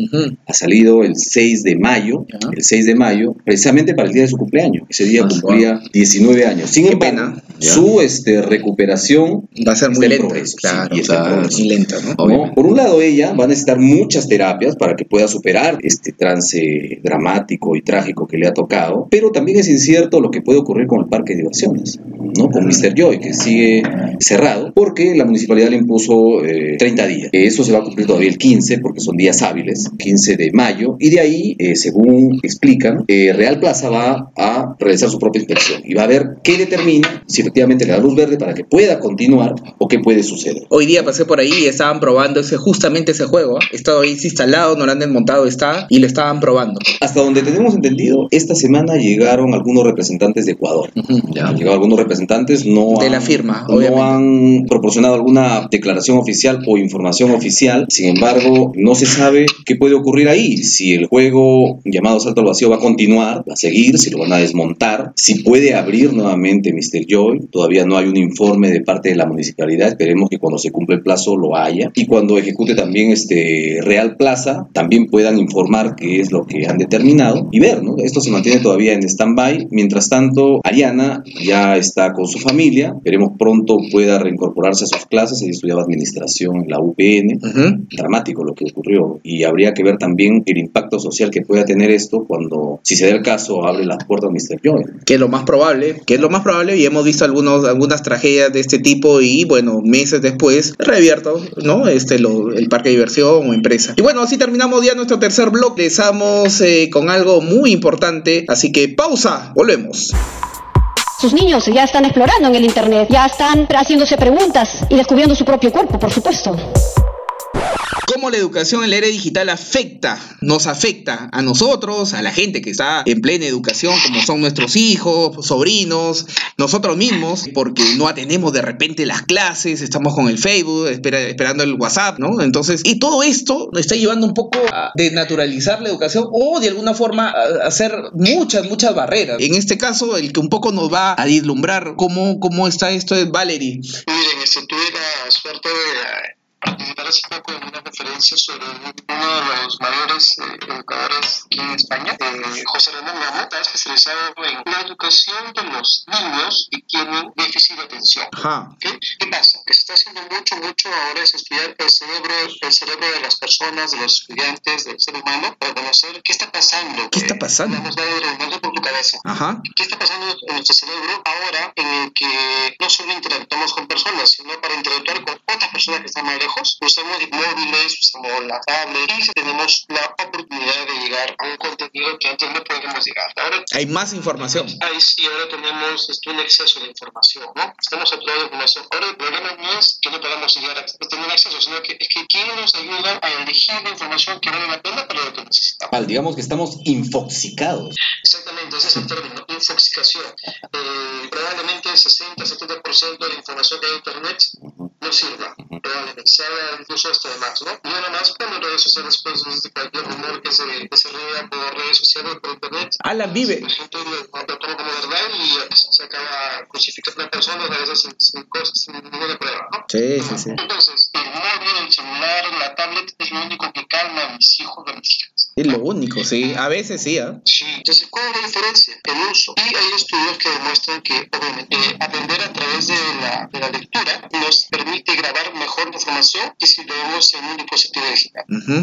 Speaker 2: Ha salido el 6 de mayo,
Speaker 1: Ya.
Speaker 2: el 6 de mayo, precisamente para el día de su cumpleaños. Ese día cumplía 19 años. Sin embargo,
Speaker 1: pena.
Speaker 3: Ya.
Speaker 2: su este, recuperación
Speaker 1: Va a ser muy lenta.
Speaker 2: progreso, sí,
Speaker 1: Claro,
Speaker 2: y
Speaker 3: claro.
Speaker 1: muy lenta, ¿no?
Speaker 2: ¿no?
Speaker 3: Obviamente.
Speaker 2: Por un lado, ella va a necesitar muchas terapias para que pueda superar este trance dramático y trágico que le ha tocado, pero también es incierto lo que puede ocurrir con el parque de diversiones, ¿no? Con Mr. Joy, que sigue cerrado, porque la municipalidad le impuso eh, 30 días. Eso se va a cumplir todavía el 15, porque son días hábiles, 15 de mayo, y de ahí, eh, según explican, eh, Real Plaza va a realizar su propia inspección y va a ver qué determina si efectivamente le da luz verde para que pueda continuar o qué puede suceder.
Speaker 1: Hoy día pasé por ahí y estaban probando ese, justamente ese juego. Estaba ahí instalado, no lo han desmontado, está y lo estaban probando.
Speaker 2: Hasta donde tenemos entendido, esta semana llegaron algunos representantes de Ecuador.
Speaker 3: Ya.
Speaker 2: Han llegado algunos representantes, no
Speaker 1: De
Speaker 2: han-
Speaker 1: la firma,
Speaker 2: no
Speaker 1: obviamente.
Speaker 2: han proporcionado alguna declaración oficial o información oficial. Sin embargo, no se sabe qué puede ocurrir ahí. Si el juego llamado Salto al Vacío va a continuar, va a seguir, si lo van a desmontar, si puede abrir nuevamente Mr. Joy. Todavía no hay un informe de parte de la municipalidad. Esperemos que cuando se cumpla el plazo lo haya. Y cuando ejecute también este Real Plaza, también puedan informar qué es lo que han determinado y ver, ¿no? Esto se mantiene todavía en stand-by. Mientras tanto, Ariana ya está con su familia. Esperemos pronto pueda reincorporarse a sus clases. Ella estudiaba administración en la UPN.
Speaker 1: Ujú.
Speaker 2: Dramático lo que ocurrió. Y habría que ver también el impacto social que pueda tener esto cuando, si se da el caso, abre las puertas Mr. Joy.
Speaker 1: Que es lo más probable, que es lo más probable y hemos visto algunos, algunas tragedias de este tipo y bueno, meses después revierto, ¿no? Este, el parque de diversión o empresa. Y bueno, así terminamos ya nuestro tercer blog. Empezamos eh, con algo muy importante, así que pausa, volvemos.
Speaker 12: Sus niños ya están explorando en el Internet, ya están haciéndose preguntas y descubriendo su propio cuerpo, por supuesto.
Speaker 1: Cómo la educación en la era digital afecta, nos afecta a nosotros, a la gente que está en plena educación, como son nuestros hijos, sobrinos, nosotros mismos, porque no atendemos de repente las clases, estamos con el Facebook, espera- esperando el WhatsApp, ¿no? Entonces, y todo esto nos está llevando un poco a desnaturalizar la educación o de alguna forma a hacer muchas, muchas barreras. En este caso, el que un poco nos va a vislumbrar cómo, cómo está esto es Valerie.
Speaker 4: Miren, tuve la suerte de participar hace poco en una conferencia sobre uno de los mayores eh, educadores aquí en España, eh, José Ramón Gamo, está especializado en la educación de los niños que tienen déficit de atención. ¿Qué pasa? Que se está haciendo mucho, mucho ahora es estudiar el cerebro, el cerebro de las personas, de los estudiantes, del ser humano, para conocer qué está pasando.
Speaker 1: ¿Qué está pasando?
Speaker 4: Vamos a ver, por tu cabeza.
Speaker 1: Ajá.
Speaker 4: ¿Qué está pasando en nuestro cerebro ahora en el que no solo interactuamos con personas, sino para interactuar con otras personas que están más Usamos móviles, usamos la tablet y tenemos la oportunidad de llegar a un contenido que antes no podíamos llegar. Ahora
Speaker 1: Hay más información.
Speaker 4: Ahí sí, ahora tenemos este, un exceso de información, ¿no? Estamos saturados de información. Ahora el problema no es que no podamos llegar a tener acceso, sino que es que quién nos ayuda a elegir la información que vale la pena para lo que necesitamos.
Speaker 2: Al, digamos que estamos infoxicados.
Speaker 4: Exactamente, ese es el término, infoxicación. Eh, probablemente el 60-70% de la información que hay en Internet no sirva, probablemente sea incluso hasta de más, ¿no? Y nada más cuando redes sociales, pues, desde cualquier rumor que se, que se riega por redes sociales, por Internet,
Speaker 1: Alan vive.
Speaker 4: la gente lo, lo toma como verdad y se acaba crucificando a una persona a veces sin, sin, cosas, sin ninguna prueba, ¿no?
Speaker 1: Sí, sí, sí.
Speaker 4: Entonces, el móvil, el celular, la tablet es lo único que calma a mis hijos y a mis hijas.
Speaker 1: Es lo único, sí. A veces sí, ¿ah?
Speaker 4: Sí. Entonces, ¿cuál es la diferencia? El uso. Y hay estudios que demuestran que, obviamente, eh, aprender a través de la, de la lectura nos permite grabar mejor la información que si lo vemos en un dispositivo digital.
Speaker 1: Ujú.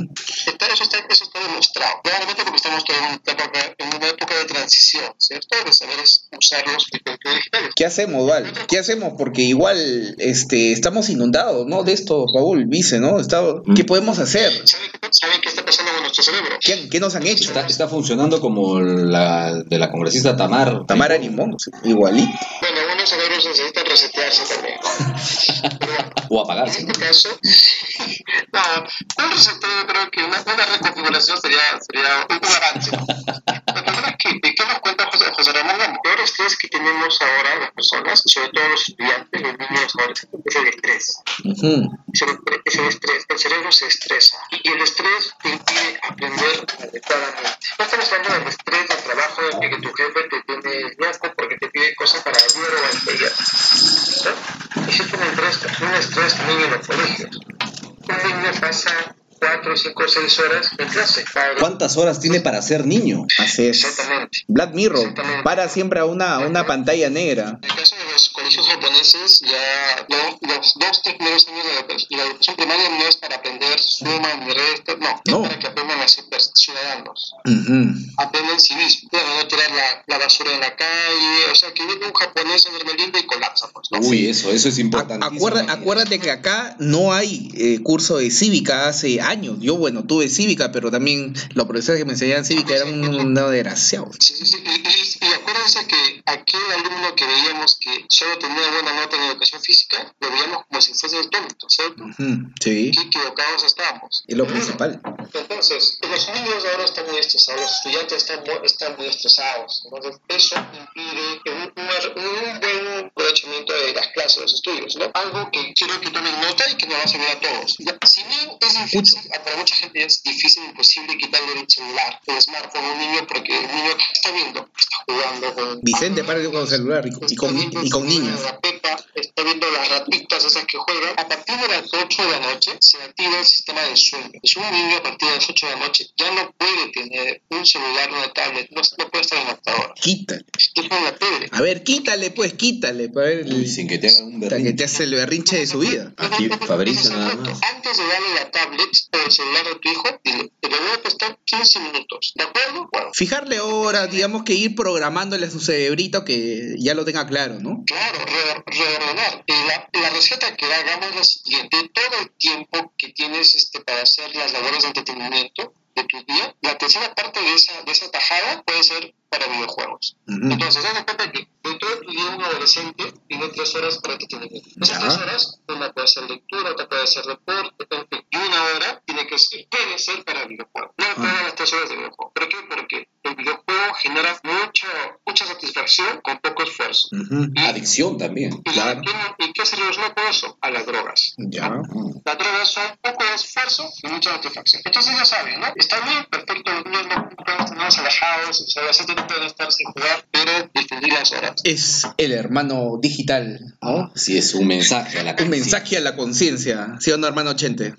Speaker 4: Entonces, eso está, eso está demostrado. Claramente porque estamos todavía en una época, en una época de transición, ¿cierto? De saber usar los dispositivos digitales.
Speaker 1: ¿Qué hacemos, Val? ¿Qué hacemos? Porque igual este, estamos inundados, ¿no? De esto, Raúl, dice, ¿no? Está- ¿Qué podemos hacer?
Speaker 4: ¿Saben qué, ¿Saben qué está pasando con nuestro cerebro?
Speaker 1: ¿Qué, qué nos han hecho?
Speaker 2: Está, está funcionando como la de la congresista Tamar.
Speaker 1: Tamara Limón, sí, igualito.
Speaker 4: Bueno, algunos cerebros necesitan resetearse también.
Speaker 2: O
Speaker 4: En
Speaker 2: apagarse.
Speaker 4: este caso, no, un reseteo yo creo que una, una reconfiguración sería, sería un avance. Lo primero es que, ¿de qué nos cuenta José, José Ramón? El peor estrés que tenemos ahora las personas, sobre todo los estudiantes, los niños, adolescentes, es el estrés.
Speaker 1: Ujú.
Speaker 4: Es el, es el estrés. El cerebro se estresa. Y el estrés te impide aprender adecuadamente. No estamos hablando del estrés del trabajo de que tu jefe te tiene loco porque te pide cosas para ayer o anteayer. ¿no? Existe un estrés, un también en los colegios. Un niño pasa 4, 5, 6 horas en clase.
Speaker 2: ¿Cuántas horas tiene para ser niño?
Speaker 1: Así es.
Speaker 4: Exactamente.
Speaker 1: Black Mirror,
Speaker 4: Exactamente.
Speaker 1: para siempre a una, una pantalla negra.
Speaker 4: En el caso de los colegios japoneses, ya lo- los dos primeros años de la, educación- la educación primaria no es para aprender suma ni resta, no,
Speaker 1: No.
Speaker 4: es para que aprendan a ser ciudadanos,
Speaker 1: Ujú.
Speaker 4: aprenden civismo, a no tirar la, la basura en la calle, o sea, que viene un japonés en Hermelinda y colapsa, pues, ¿no?
Speaker 2: Uy, eso, eso es importante.
Speaker 1: acuerda- acuérdate que acá no hay eh, curso de cívica hace años. Yo, bueno, tuve cívica, pero también los profesores que me enseñaban cívica eran un, un desgraciado.
Speaker 4: Sí, sí, sí. Acuérdense que aquel alumno que veíamos que solo tenía buena nota en educación física, lo veíamos como si fuese el tonto, ¿cierto?
Speaker 1: Ujú, Sí,
Speaker 4: Qué equivocados estábamos.
Speaker 1: es lo principal.
Speaker 4: Entonces, los niños ahora están muy estresados, los estudiantes están están muy estresados. Entonces, eso impide un, un- un buen aprovechamiento de las clases, de los estudios, ¿no? Algo que quiero que tomen nota y que nos va a servir a todos. Ya, Si bien es difícil, para mucha gente es difícil, imposible quitarle el celular, el smartphone a un niño, porque el niño ¿qué está viendo, está jugando con...
Speaker 1: Vicente, para con el celular y con, y con, niñas.
Speaker 4: La Pepa está viendo las ratitas esas que juegan. A partir de las 8 de la noche se activa el sistema de sueño. Es un niño a partir de las 8 de la noche ya no puede tener un celular o una tablet, no, no puede estar en la computadora.
Speaker 1: Quítale. A ver, quítale, pues, quítale. Para ver el-
Speaker 2: sin que te hagan un
Speaker 1: hasta que
Speaker 2: berrinche.
Speaker 1: te hace el berrinche de su vida.
Speaker 2: Aquí Fabricio nada más.
Speaker 4: Antes de darle la tablet o el celular a tu hijo, dile, te lo voy a prestar 15 minutos. ¿De acuerdo? Bueno,
Speaker 1: Fijarle horas, digamos que ir programándole su cerebrito que ya lo tenga claro, ¿no?
Speaker 4: Claro, re- reordenar. La, la receta que hagamos es la siguiente. Todo el tiempo que tienes este, para hacer las labores de entretenimiento de tu día, la tercera parte de esa, de esa tajada puede ser para videojuegos.
Speaker 1: Ujú.
Speaker 4: Entonces, date cuenta que de todo día un adolescente tiene tres horas para entretenimiento. Esas
Speaker 1: Ya.
Speaker 4: tres horas, una puede ser lectura, otra puede ser deporte, y una hora tiene que ser, puede ser para videojuegos. No
Speaker 1: Ah.
Speaker 4: todas las tres horas de videojuego. ¿Por qué? Porque el videojuego genera mucho, mucha satisfacción con poco esfuerzo.
Speaker 1: Ujú.
Speaker 2: Adicción también.
Speaker 4: ¿Y,
Speaker 1: Claro.
Speaker 4: ¿qué, no- ¿Y qué se relaciona con eso? A las drogas.
Speaker 1: Ya.
Speaker 4: Las drogas son poco de esfuerzo y mucha satisfacción. Entonces ya saben, ¿no? Está bien, perfecto, los niños no pueden tenerlos alejados, los adolescentes no pueden estar sin jugar, pero distinguir las horas.
Speaker 1: Es el hermano digital, ¿no?
Speaker 2: Sí, es un mensaje a la
Speaker 1: Un
Speaker 2: conciencia.
Speaker 1: mensaje a la conciencia, ¿sí o no, hermano Chente?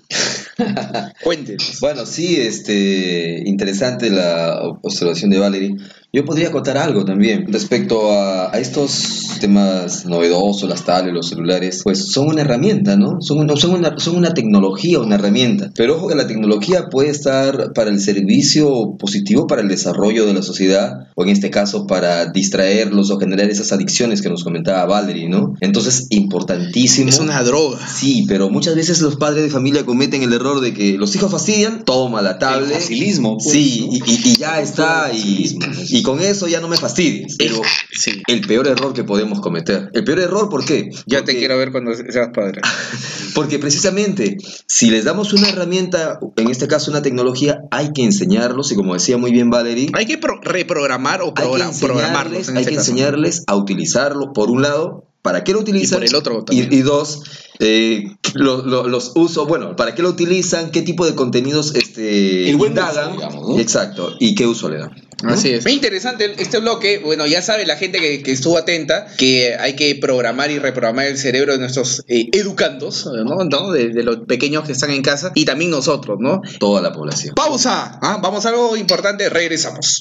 Speaker 1: Cuéntenos.
Speaker 3: Bueno, sí, este, interesante la observación de Valerie. Yo podría contar algo también respecto a, a estos temas novedosos, las tablets, los celulares, pues son una herramienta, ¿no? Son una, son, una, son una tecnología, una herramienta. Pero ojo que la tecnología puede estar para el servicio positivo, para el desarrollo de la sociedad, o en este caso para distraerlos o generar esas adicciones que nos comentaba Valerie, ¿no? Entonces, importantísimo.
Speaker 1: Es una droga.
Speaker 3: Sí, pero muchas veces los padres de familia cometen el error de que los hijos fastidian, toma la tablet.
Speaker 2: El facilismo, pues,
Speaker 3: sí,
Speaker 2: ¿no?
Speaker 3: y, ya está, y, y con eso ya no me fastidies. Pero
Speaker 1: Sí.
Speaker 3: el peor error que podemos cometer. El peor error, ¿por qué?
Speaker 1: Ya te quiero ver cuando seas padre.
Speaker 3: Porque precisamente, si les damos una herramienta, en este caso una tecnología, hay que enseñarlos, y como decía muy bien Valerie,
Speaker 1: Hay que pro- reprogramar o
Speaker 3: hay que
Speaker 1: programarlos.
Speaker 3: enseñarles, hay
Speaker 1: este
Speaker 3: que enseñarles a utilizarlo, por un lado, ¿para qué lo utilizan?
Speaker 1: por el otro
Speaker 3: Y, y dos, eh, lo- lo- los usos, bueno, ¿para qué lo utilizan? ¿Qué tipo de contenidos este,
Speaker 2: El buen
Speaker 3: indagan?
Speaker 2: uso, digamos, ¿no?
Speaker 3: Exacto, y qué uso le dan. ¿no?
Speaker 1: Así es. Muy interesante este bloque. Bueno, ya sabe la gente que, que estuvo atenta que hay que programar y reprogramar el cerebro de nuestros eh, educandos, ¿no? ¿no? De, de los pequeños que están en casa y también nosotros, ¿no?
Speaker 3: Toda la población.
Speaker 1: Pausa. ¿ah? Vamos a algo importante. Regresamos.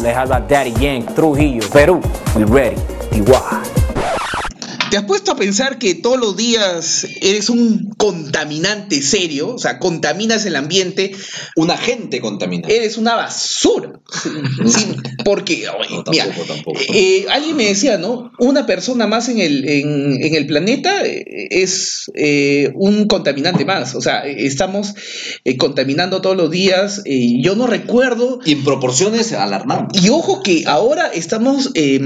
Speaker 13: Les habla Daddy Yank, Trujillo, Perú. We ready. Igual.
Speaker 1: ¿Te has puesto a pensar que todos los días eres un contaminante serio? O sea, contaminas el ambiente,
Speaker 2: Un agente contaminante.
Speaker 1: eres una basura. Sí, porque, oye,
Speaker 2: No, tampoco,
Speaker 1: mira,
Speaker 2: tampoco.
Speaker 1: eh, alguien me decía, ¿no? Una persona más en el, en, en el planeta eh, es eh, un contaminante más. O sea, estamos eh, contaminando todos los días. yo no recuerdo
Speaker 2: Y en proporciones alarmantes.
Speaker 1: y ojo que ahora estamos, eh,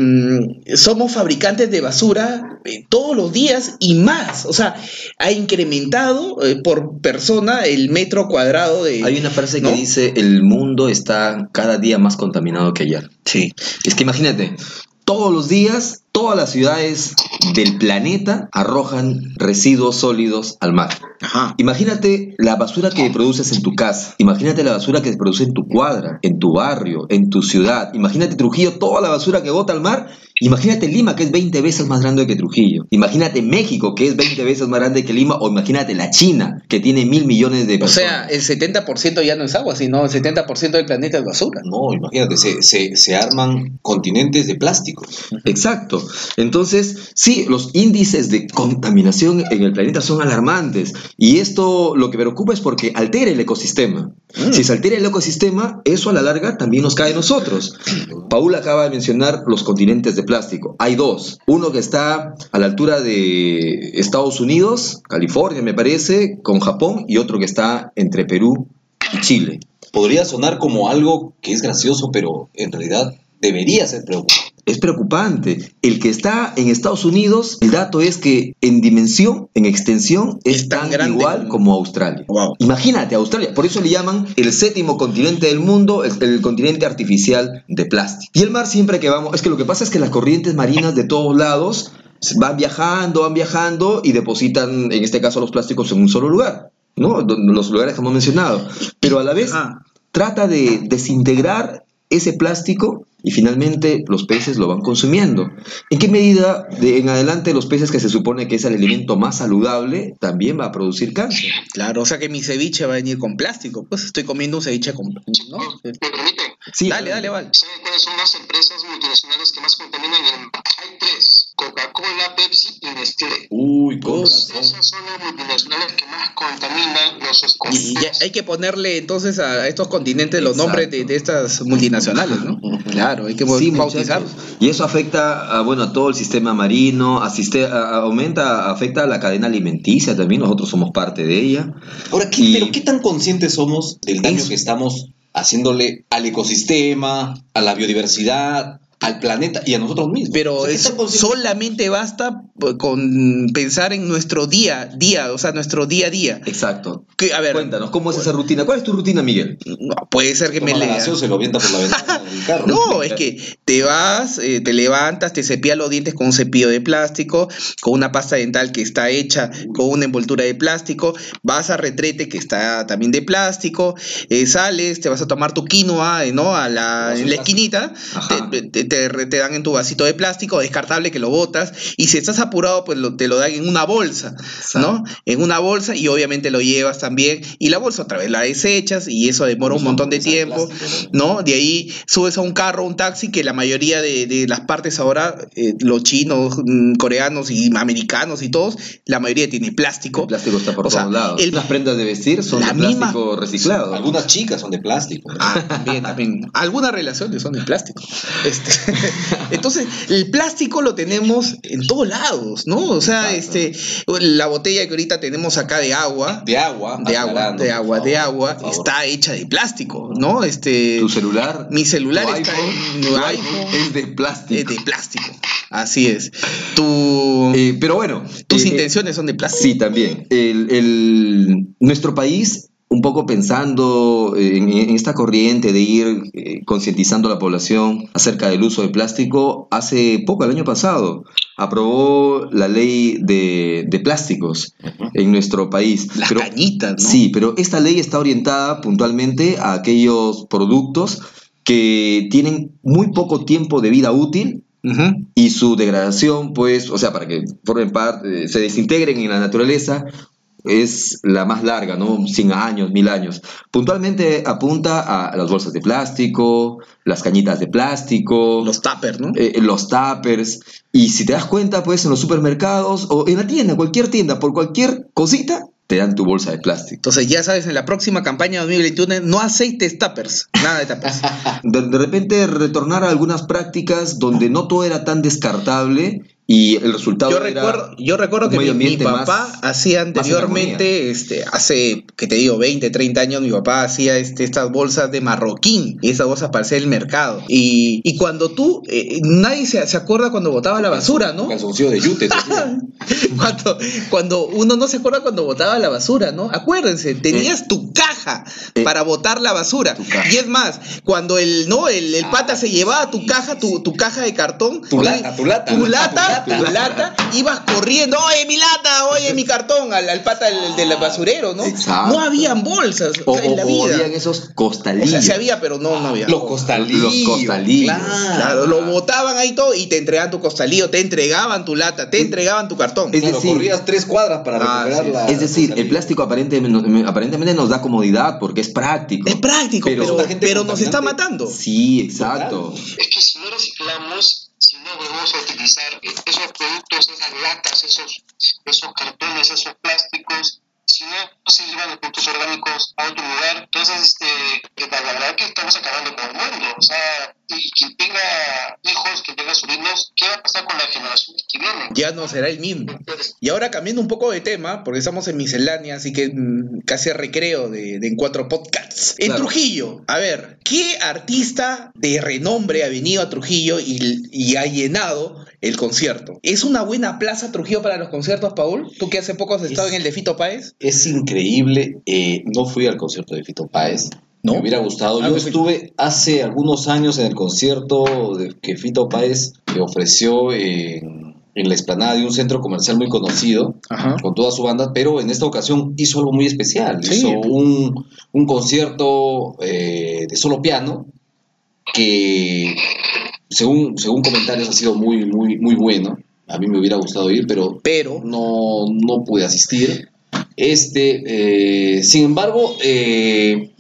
Speaker 1: somos fabricantes de basura eh, todos los días y más. O sea, ha incrementado eh, por persona el metro cuadrado de...
Speaker 3: Hay una frase
Speaker 1: ¿no?
Speaker 3: que dice, el mundo está cada día más contaminado que ayer.
Speaker 1: Sí.
Speaker 3: Es que imagínate, todos los días, todas las ciudades del planeta arrojan residuos sólidos al mar.
Speaker 1: Ajá.
Speaker 3: Imagínate la basura que produces en tu casa. Imagínate la basura que se produce en tu cuadra, en tu barrio, en tu ciudad. Imagínate Trujillo, toda la basura que bota al mar. Imagínate Lima, que es 20 veces más grande que Trujillo. Imagínate México, que es 20 veces más grande que Lima. O imagínate la China, que tiene mil millones de
Speaker 1: O
Speaker 3: personas.
Speaker 1: sea, el 70% ya no es agua, sino el 70% del planeta es basura.
Speaker 2: No, imagínate, se, se, se arman continentes de plástico.
Speaker 3: Exacto. Entonces, sí, los índices de contaminación en el planeta son alarmantes. Y esto lo que preocupa es porque altera el ecosistema. Si se altera el ecosistema, eso a la larga también nos cae a nosotros. Paul acaba de mencionar los continentes de plástico. Hay dos. Uno que está a la altura de Estados Unidos, California me parece, con Japón, y otro que está entre Perú y Chile.
Speaker 2: Podría sonar como algo que es gracioso, pero en realidad debería ser preocupante.
Speaker 3: Es preocupante. El que está en Estados Unidos, el dato es que en dimensión, en extensión, es,
Speaker 1: Es tan
Speaker 3: igual
Speaker 1: como-
Speaker 3: Australia.
Speaker 1: Wow.
Speaker 3: Imagínate, Australia. Por eso le llaman el séptimo continente del mundo, el, el continente artificial de plástico. Y el mar siempre que vamos, es que lo que pasa es que las corrientes marinas de todos lados van viajando, van viajando y depositan, en este caso, los plásticos en un solo lugar. ¿no? Los lugares que hemos mencionado. Pero a la vez
Speaker 1: Ajá.
Speaker 3: trata de desintegrar ese plástico y finalmente los peces lo van consumiendo. ¿En qué medida de en adelante los peces que se supone que es el alimento más saludable también va a producir cáncer?
Speaker 1: Claro, o sea que mi ceviche va a venir con plástico. Pues estoy comiendo un ceviche con... ¿no?
Speaker 3: Sí,
Speaker 1: dale, dale, Val.
Speaker 4: ¿Saben cuáles son las empresas multinacionales que más contaminan? en- Hay tres. Coca-Cola, Pepsi y Nestlé.
Speaker 2: Uy, con
Speaker 4: Esas son las multinacionales que más contaminan los
Speaker 1: Y ya hay que ponerle entonces a estos continentes los nombres de, de estas multinacionales, ¿no? Claro, hay que
Speaker 3: Sí,
Speaker 1: bautizarlos.
Speaker 3: muchachos. Y eso afecta a, bueno, a todo el sistema marino, asiste, a- aumenta, afecta a la cadena alimenticia también, nosotros somos parte de ella.
Speaker 2: Ahora, ¿qué,
Speaker 3: Y-
Speaker 2: pero ¿qué tan conscientes somos del daño
Speaker 3: Eso.
Speaker 2: que estamos haciéndole al ecosistema, a la biodiversidad, al planeta y a nosotros mismos?
Speaker 1: Pero
Speaker 2: O sea, ¿qué
Speaker 1: es-
Speaker 2: tan conscientes-
Speaker 1: solamente basta pues, con pensar en nuestro día, día, o sea, nuestro día a día.
Speaker 3: Exacto.
Speaker 1: Que, a ver,
Speaker 3: Cuéntanos, ¿cómo es esa rutina? ¿Cuál es tu rutina, Miguel?
Speaker 1: no, puede ser que me
Speaker 2: Toma
Speaker 1: lea.
Speaker 2: lo avienta por la ventana del carro.
Speaker 1: No, es que te vas, eh, te levantas, te cepillas los dientes con un cepillo de plástico, con una pasta dental que está hecha con una envoltura de plástico, vas a retrete que está también de plástico, eh, sales, te vas a tomar tu quinoa, eh, ¿no? A la, en la esquinita, te, te- te, te dan en tu vasito de plástico descartable que lo botas y si estás apurado pues lo- te lo dan en una bolsa, ¿no? En una bolsa y obviamente lo llevas también y la bolsa otra vez la desechas y eso demora un montón de tiempo, ¿no? De ahí subes a un carro, un taxi que la mayoría de, de las partes ahora, eh, los chinos, mm, coreanos y americanos y todos, la mayoría tiene plástico.
Speaker 3: El plástico está por
Speaker 1: O sea,
Speaker 3: todos lados.
Speaker 1: el-
Speaker 3: Las prendas de vestir son de
Speaker 1: misma-
Speaker 3: plástico reciclado.
Speaker 2: Algunas chicas son de plástico.
Speaker 1: Ah, también, también. Algunas relaciones son de plástico. Este, entonces, el plástico lo tenemos en todos lados, ¿no? O sea, este, la botella que ahorita tenemos acá de agua,
Speaker 2: De agua.
Speaker 1: de agua, de agua,
Speaker 2: favor,
Speaker 1: de agua, está hecha de plástico, ¿no? Este,
Speaker 3: Tu celular.
Speaker 1: mi celular
Speaker 3: tu
Speaker 1: está
Speaker 3: iPhone,
Speaker 1: en
Speaker 3: tu iPhone, es de plástico.
Speaker 1: es de plástico. Así es. Tu,
Speaker 3: Eh, pero bueno.
Speaker 1: tus
Speaker 3: eh,
Speaker 1: intenciones son de plástico.
Speaker 3: Sí, también. El, el- nuestro país, un poco pensando en, en esta corriente de ir eh, concientizando a la población acerca del uso de plástico, hace poco, el año pasado, aprobó la ley de, de plásticos en nuestro país.
Speaker 1: Las
Speaker 3: Pero-
Speaker 1: cañitas, ¿no?
Speaker 3: Sí, pero esta ley está orientada puntualmente a aquellos productos que tienen muy poco tiempo de vida útil y su degradación, pues, o sea, para que formen parte, eh, se desintegren en la naturaleza, es la más larga, ¿no? 100 años, 1000 años. Puntualmente apunta a las bolsas de plástico, las cañitas de plástico,
Speaker 1: Los tuppers, ¿no?
Speaker 3: eh, los tuppers. Y si te das cuenta, pues en los supermercados o en la tienda, cualquier tienda, por cualquier cosita, te dan tu bolsa de plástico.
Speaker 1: Entonces, ya sabes, en la próxima campaña 2021, no aceites tuppers, nada de tuppers.
Speaker 3: De, de repente retornar a algunas prácticas donde no todo era tan descartable y el resultado
Speaker 1: Yo
Speaker 3: era
Speaker 1: recuerdo, yo recuerdo que mi, papá
Speaker 3: más-
Speaker 1: hacía anteriormente, este, hace, que te digo, 20, 30 años, mi papá hacía este, estas bolsas de marroquín, y esas bolsas para hacer el mercado. Y, y cuando tú, eh, nadie se, se acuerda cuando botaba la basura, ¿no?
Speaker 2: De yute.
Speaker 1: Cuando, cuando uno no se acuerda cuando botaba la basura, ¿no? Acuérdense, tenías tu caja
Speaker 3: Eh.
Speaker 1: para botar la basura. Y es más, cuando el, no, el, el pata se llevaba tu caja, tu, tu caja de cartón,
Speaker 2: Tu lata, tu lata.
Speaker 1: tu lata,
Speaker 2: lata.
Speaker 1: tu lata, ibas corriendo, oye mi lata, oye mi cartón, al, al pata del, del basurero, ¿no?
Speaker 3: Exacto.
Speaker 1: No habían bolsas
Speaker 3: o,
Speaker 1: o sea, en la
Speaker 3: o
Speaker 1: vida.
Speaker 3: habían esos
Speaker 1: O
Speaker 3: costalillos.
Speaker 1: sea, sí había, pero no, no había.
Speaker 2: Los costalillos.
Speaker 3: Los costalillos.
Speaker 1: Claro, lo botaban ahí todo y te entregaban tu costalillo, te entregaban tu lata, te entregaban tu cartón.
Speaker 3: Es
Speaker 2: Claro,
Speaker 3: decir,
Speaker 2: corrías tres cuadras para
Speaker 1: Ah,
Speaker 2: recuperar
Speaker 1: sí.
Speaker 2: la.
Speaker 3: es decir, el plástico aparentemente, aparentemente nos da comodidad porque es práctico.
Speaker 1: Es práctico,
Speaker 3: Pero-
Speaker 1: pero, pero nos está matando.
Speaker 3: Sí, exacto.
Speaker 4: es que si no reciclamos, volvemos a utilizar esos productos, esas latas, esos, esos cartones, esos plásticos, si no se llevan los productos orgánicos a otro lugar, entonces este, que la la verdad que estamos acabando con el mundo. O sea, y quien tenga hijos, que tenga sobrinos, ¿qué va a pasar con las generaciones que vienen?
Speaker 1: Ya no será el mismo. Y ahora cambiando un poco de tema, porque estamos en miscelánea, así que mm, casi recreo de, de Encuentro Podcasts. En
Speaker 3: Claro.
Speaker 1: Trujillo, a ver, ¿qué artista de renombre ha venido a Trujillo y, y ha llenado el concierto? ¿Es una buena plaza Trujillo para los conciertos, Paul? Tú que hace poco has estado
Speaker 2: Es-
Speaker 1: en el de Fito Páez.
Speaker 2: Es increíble. eh, no fui al concierto de Fito Páez.
Speaker 1: ¿No?
Speaker 2: Me hubiera gustado.
Speaker 1: Ah,
Speaker 2: Yo estuve hace algunos años en el concierto de, que Fito Páez le ofreció en, en la explanada de un centro comercial muy conocido
Speaker 1: Ajá.
Speaker 2: con toda su banda, pero en esta ocasión hizo algo muy especial.
Speaker 1: Sí.
Speaker 2: Hizo un, un concierto eh, de solo piano que, según, según comentarios, ha sido muy, muy, muy bueno. A mí me hubiera gustado ir, pero
Speaker 1: Pero,
Speaker 2: no, no pude asistir. Este, eh, sin embargo, eh,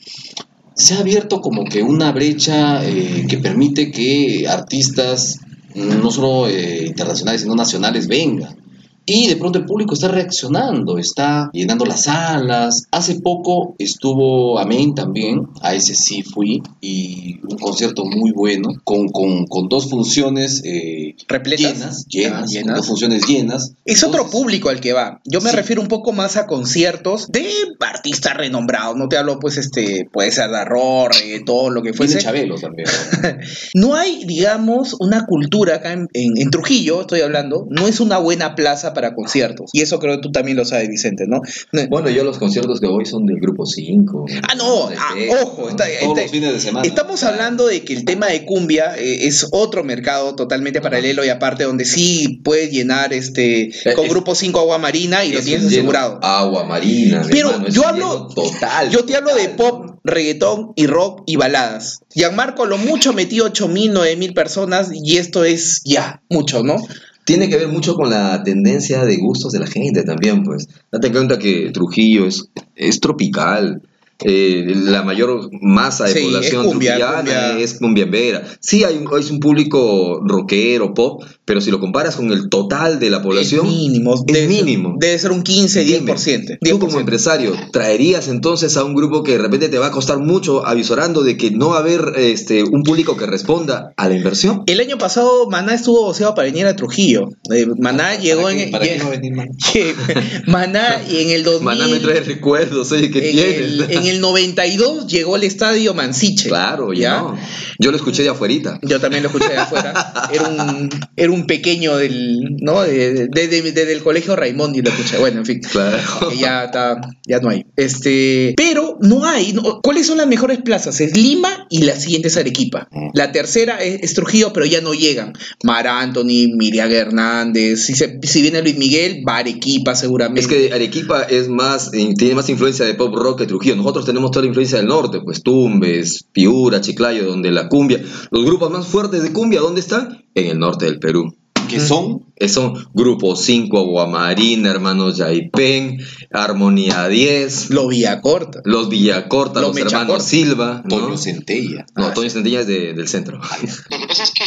Speaker 2: se ha abierto como que una brecha que permite que artistas, no solo eh, internacionales, sino nacionales, vengan. Y de pronto el público está reaccionando, está llenando las salas. Hace poco estuvo Amén también, a ese sí fui, y un concierto muy bueno, con, con, con dos funciones eh,
Speaker 1: ¿Repletas?
Speaker 2: llenas, llenas,
Speaker 1: Ah,
Speaker 2: con
Speaker 1: llenas.
Speaker 2: dos funciones llenas.
Speaker 1: Es otro público al que va. Yo me
Speaker 2: Sí.
Speaker 1: refiero un poco más a conciertos de artistas renombrados. No te hablo, pues, este, puede ser de horror, todo lo que fuese.
Speaker 2: Chabelo también.
Speaker 1: No hay, digamos, una cultura acá en, en- en Trujillo, estoy hablando, no es una buena plaza para conciertos. Y eso creo que tú también lo sabes, Vicente, ¿no? No-
Speaker 3: Bueno, yo los conciertos que voy son del grupo 5.
Speaker 1: Ah, no, ah, ojo, está-
Speaker 2: Todos
Speaker 1: este-
Speaker 2: los fines de semana.
Speaker 1: Estamos hablando de que el tema de cumbia eh, es otro mercado totalmente paralelo y aparte donde sí puedes llenar este con
Speaker 3: es-
Speaker 1: grupo 5 agua marina y lo tienes asegurado.
Speaker 3: Agua marina.
Speaker 1: Pero
Speaker 3: hermano,
Speaker 1: yo hablo-
Speaker 3: total.
Speaker 1: Yo te hablo de pop reggaetón y rock y baladas. Gianmarco lo mucho metió 8000, 9000 personas y esto es ya, mucho, ¿no?
Speaker 3: Tiene que ver mucho con la tendencia de gustos de la gente también, pues. Date cuenta que Trujillo es, es tropical. eh, la mayor masa de
Speaker 1: Sí, es
Speaker 3: población
Speaker 1: cumbia,
Speaker 3: trujillana
Speaker 1: cumbia.
Speaker 3: es cumbiambera. Sí, hay, un- es un público rockero, pop, pero si lo comparas con el total de la población,
Speaker 1: Es mínimo.
Speaker 3: es
Speaker 1: debe,
Speaker 3: mínimo.
Speaker 1: Debe ser un 15, 10%.
Speaker 3: Tú como empresario, ¿traerías entonces a un grupo que de repente te va a costar mucho avisorando de que no va a haber este, un público que responda a la inversión?
Speaker 1: El año pasado Maná estuvo boceado para venir a Trujillo. Eh, Maná llegó en.
Speaker 2: ¿Para qué venir, man?
Speaker 1: Maná y en el 2000.
Speaker 3: Maná me trae recuerdos, oye, ¿qué
Speaker 1: en,
Speaker 3: tienes?
Speaker 1: el, en el 92 llegó al estadio Mansiche.
Speaker 3: Claro, ya. no. Yo lo escuché de afuerita.
Speaker 1: Yo también lo escuché de afuera. Era un, era un pequeño del, ¿no? De, de- de- de- del colegio Raimondi lo escuché. Bueno, en fin.
Speaker 3: Claro.
Speaker 1: Ya está, ya no hay. Este, pero no hay. no- ¿Cuáles son las mejores plazas? Es Lima y la siguiente es Arequipa. La tercera es, es Trujillo, pero ya no llegan. Mar Anthony, Miriam Hernández. Si, se- si viene Luis Miguel, va a Arequipa seguramente.
Speaker 3: Es que Arequipa es más, eh, tiene más influencia de pop rock que Trujillo. Nosotros tenemos toda la influencia del norte, pues Tumbes, Piura, Chiclayo, donde la cumbia, los grupos más fuertes de cumbia, ¿dónde están? En el norte del Perú.
Speaker 2: ¿Qué son?
Speaker 3: Eh, Son Grupo 5, Aguamarina, Hermanos Yaipen, Armonía 10,
Speaker 1: Los Villacorta.
Speaker 3: los Villacorta,
Speaker 1: Los
Speaker 3: los, hermanos
Speaker 1: Mechacorta.
Speaker 3: Silva. ¿no?
Speaker 2: Toño Centella.
Speaker 3: No, Toño Centella es de- del centro.
Speaker 4: Lo que pasa es que,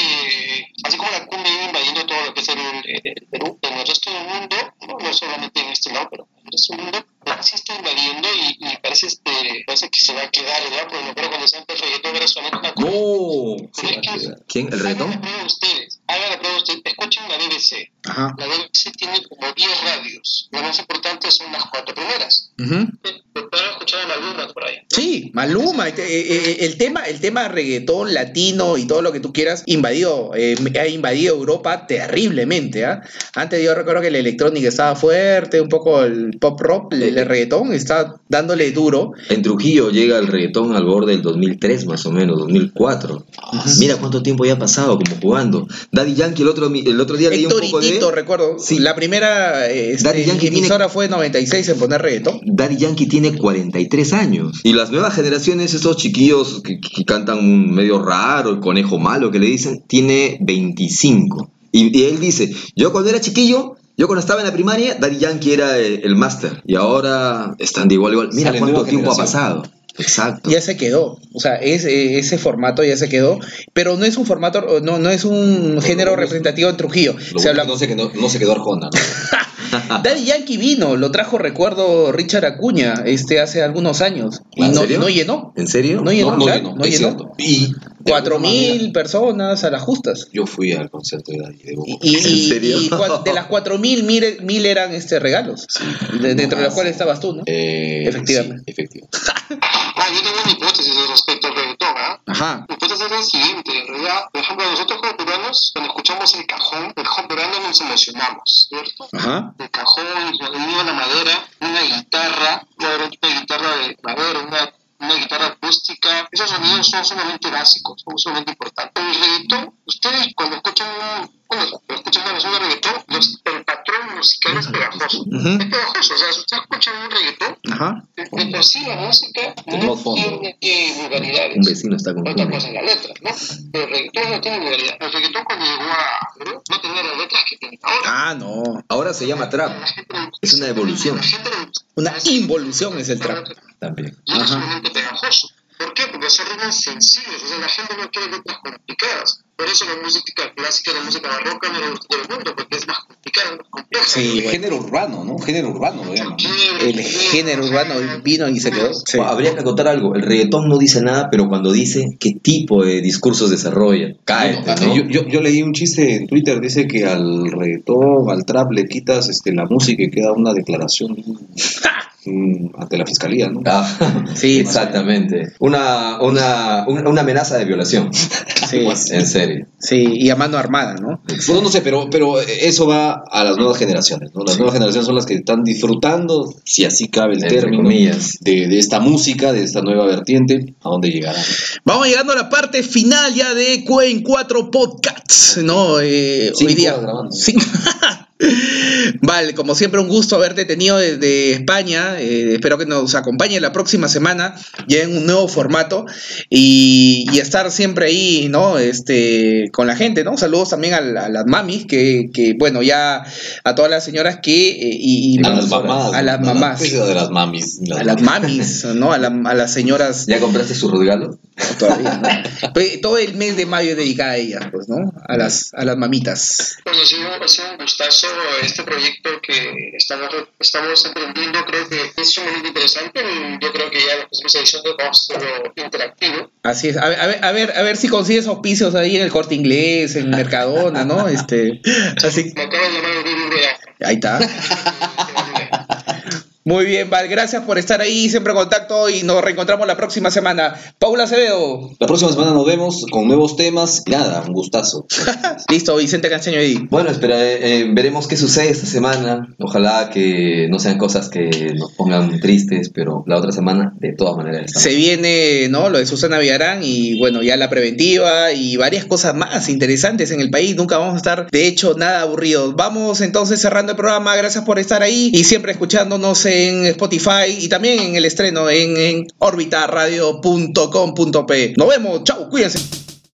Speaker 4: así como la cumbia iba invadiendo todo lo que es el, el Perú, en el resto del mundo, no, no solamente en este lado, pero en el mundo, sí está invadiendo y, y parece, este, parece que se va a quedar, ¿verdad? Porque me acuerdo cuando se empezó el reggaetón era solamente una cosa.
Speaker 3: No.
Speaker 4: Pero es que,
Speaker 3: ¿Quién? ¿El
Speaker 4: hagan
Speaker 3: reggaetón?
Speaker 4: la prueba ustedes, hagan la prueba ustedes, escuchen la BBC.
Speaker 1: Ajá.
Speaker 4: La BBC tiene como 10 radios, las más importantes son las cuatro primeras.
Speaker 1: Ujú.
Speaker 4: Pero pueden escuchar a Maluma por ahí.
Speaker 1: Sí, Maluma, eh, eh, el tema, el tema reggaetón latino y todo lo que tú quieras invadió, eh, ha invadido Europa terriblemente. ¿ah? Antes yo recuerdo que la electrónica estaba fuerte, un poco el pop rock, el, el reggaetón está dándole duro.
Speaker 3: En Trujillo llega el reggaetón al borde del 2003 más o menos, 2004. Mira cuánto tiempo ya ha pasado como jugando. Daddy Yankee el otro, el otro día leí un poco de...
Speaker 1: Recuerdo,
Speaker 3: Sí.
Speaker 1: la primera este,
Speaker 3: Daddy Yankee tiene-
Speaker 1: emisora fue 96 en poner reggaetón.
Speaker 3: Daddy Yankee tiene 43 años. Y las nuevas generaciones, esos chiquillos que, que cantan un medio raro, el conejo malo que le dicen, tiene 25. Y, y él dice, yo cuando era chiquillo, yo cuando estaba en la primaria, Daddy Yankee era el, el máster. Y ahora están de igual igual. Mira
Speaker 2: Sale
Speaker 3: cuánto tiempo ha pasado. Exacto.
Speaker 1: Ya se quedó, o sea, es, eh, ese formato ya se quedó, pero no es un formato, no, no es un género representativo en Trujillo.
Speaker 2: Lo
Speaker 1: Se
Speaker 2: bueno
Speaker 1: habla-
Speaker 2: es que no se quedó, no se quedó Arjona. ¿no?
Speaker 1: Daddy Yankee vino, lo trajo, recuerdo, Richard Acuña, este, hace algunos años. Y
Speaker 3: ¿En
Speaker 1: no, llenó.
Speaker 3: ¿En serio?
Speaker 1: No llenó,
Speaker 2: No, no
Speaker 1: claro,
Speaker 2: llenó,
Speaker 1: no.
Speaker 2: Y
Speaker 1: Cuatro mil personas a las justas.
Speaker 2: Yo fui al concierto de Daddy.
Speaker 1: Y, y-
Speaker 3: ¿En serio?
Speaker 1: y de las cuatro mil, mil, eran este, regalos, de- dentro de los cuales estabas tú, ¿no?
Speaker 2: Eh,
Speaker 1: Efectivamente.
Speaker 2: sí, efectivamente.
Speaker 4: Ah, yo tengo una hipótesis respecto al reggaetón, ¿ah?
Speaker 1: Ajá.
Speaker 4: Mi hipótesis es la siguiente, en realidad, por ejemplo, nosotros como peruanos, cuando escuchamos el cajón, el cajón peruano nos emocionamos, ¿cierto?
Speaker 1: Ajá.
Speaker 4: El cajón, el sonido de la madera, una guitarra, una, guitarra de madera, una, una guitarra acústica, esos sonidos son sumamente básicos, son sumamente importantes. El reggaetón, ustedes cuando escuchan un, cuando escuchan una canción de reggaetón, los- el patrón musical es pegajoso.
Speaker 1: Ujú.
Speaker 4: Es pegajoso, o sea, si ustedes escuchan un reggaetón,
Speaker 1: Ajá.
Speaker 4: de de por sí la música no
Speaker 2: fondo.
Speaker 3: Un vecino está con
Speaker 4: Otra cosa en la letra, ¿no? Pero el reggaetón no tiene vulgaridad. El reggaetón cuando llegó a Perú no tenía las letras que tiene ahora.
Speaker 1: Ah, no.
Speaker 3: Ahora se llama trap. Es una evolución.
Speaker 1: Una involución es el trap.
Speaker 3: También.
Speaker 1: Ajá.
Speaker 4: sumamente pegajoso. ¿Por qué? Porque son ritmos sencillos, o sea, la gente no quiere letras complicadas. Por eso la música clásica, la música barroca no le gusta el mundo, porque es más complicada, más compleja.
Speaker 1: Sí, bueno.
Speaker 2: Género urbano, ¿no? Género urbano lo llaman.
Speaker 1: El género urbano vino y se quedó. Sí.
Speaker 3: Habría que acotar algo. El reggaetón no dice nada, pero cuando dice qué tipo de discursos desarrolla,
Speaker 2: Bueno,
Speaker 3: ¿no?
Speaker 2: yo, yo, yo leí un chiste en Twitter, dice que al reggaetón, al trap le quitas este, la música y queda una declaración ante la fiscalía, ¿no?
Speaker 3: Ah,
Speaker 1: Sí,
Speaker 3: exactamente. Una, una, una, amenaza de violación.
Speaker 1: Sí.
Speaker 3: En serio.
Speaker 1: Sí, y a mano armada, ¿no?
Speaker 2: Bueno, no sé, pero, pero eso va a las nuevas generaciones, ¿no? Las nuevas generaciones son las que están disfrutando, si así cabe el
Speaker 3: Entre
Speaker 2: término,
Speaker 3: comillas.
Speaker 2: de, de esta música, de esta nueva vertiente, a dónde llegará.
Speaker 1: Vamos llegando a la parte final ya de Cuen 4 Podcasts, ¿no? Eh, hoy día.
Speaker 2: grabando.
Speaker 1: Cinco- Vale, como siempre un gusto haberte tenido desde España. Eh, espero que nos acompañe la próxima semana ya en un nuevo formato y, y estar siempre ahí, ¿no? Este, con la gente, ¿no? Saludos también a, la- a las mamis, que, que, bueno, ya a todas las señoras que... eh, y, y-
Speaker 2: A las mamás.
Speaker 1: A las mamás.
Speaker 2: De las mamis.
Speaker 1: A las mamis, ¿no? A, la- a las señoras.
Speaker 3: ¿Ya compraste su regalo?
Speaker 1: Todavía, ¿no? Pues, todo el mes de mayo es dedicado a ellas, pues, ¿no? A las, a las mamitas.
Speaker 4: Pues ha sido, ha sido un gustazo este proyecto que estamos, estamos emprendiendo. Creo que es sumamente interesante y yo creo que ya la próxima edición vamos a hacerlo interactivo.
Speaker 1: Así es. A ver, a ver, a ver, a ver si consigues auspicios ahí en el corte inglés, en Mercadona, ¿no? Este, así.
Speaker 4: Me acaba de llamar el
Speaker 1: Ahí está. Muy bien, Val, gracias por estar ahí, siempre en contacto y nos reencontramos la próxima semana. Paula Acevedo.
Speaker 2: La próxima semana nos vemos con nuevos temas. Nada, un gustazo.
Speaker 1: Listo, Vicente Canceño ahí.
Speaker 3: Bueno, espera, eh, eh, veremos qué sucede esta semana. Ojalá que no sean cosas que nos pongan tristes, pero la otra semana, de todas maneras.
Speaker 1: Se viene, ¿no? Lo de Susana Villarán y bueno, ya la preventiva y varias cosas más interesantes en el país. Nunca vamos a estar, de hecho, nada aburridos. Vamos entonces cerrando el programa. Gracias por estar ahí y siempre escuchándonos en Spotify y también en el estreno en, en orbitaradio.com.p. Nos vemos. Chau, cuídense.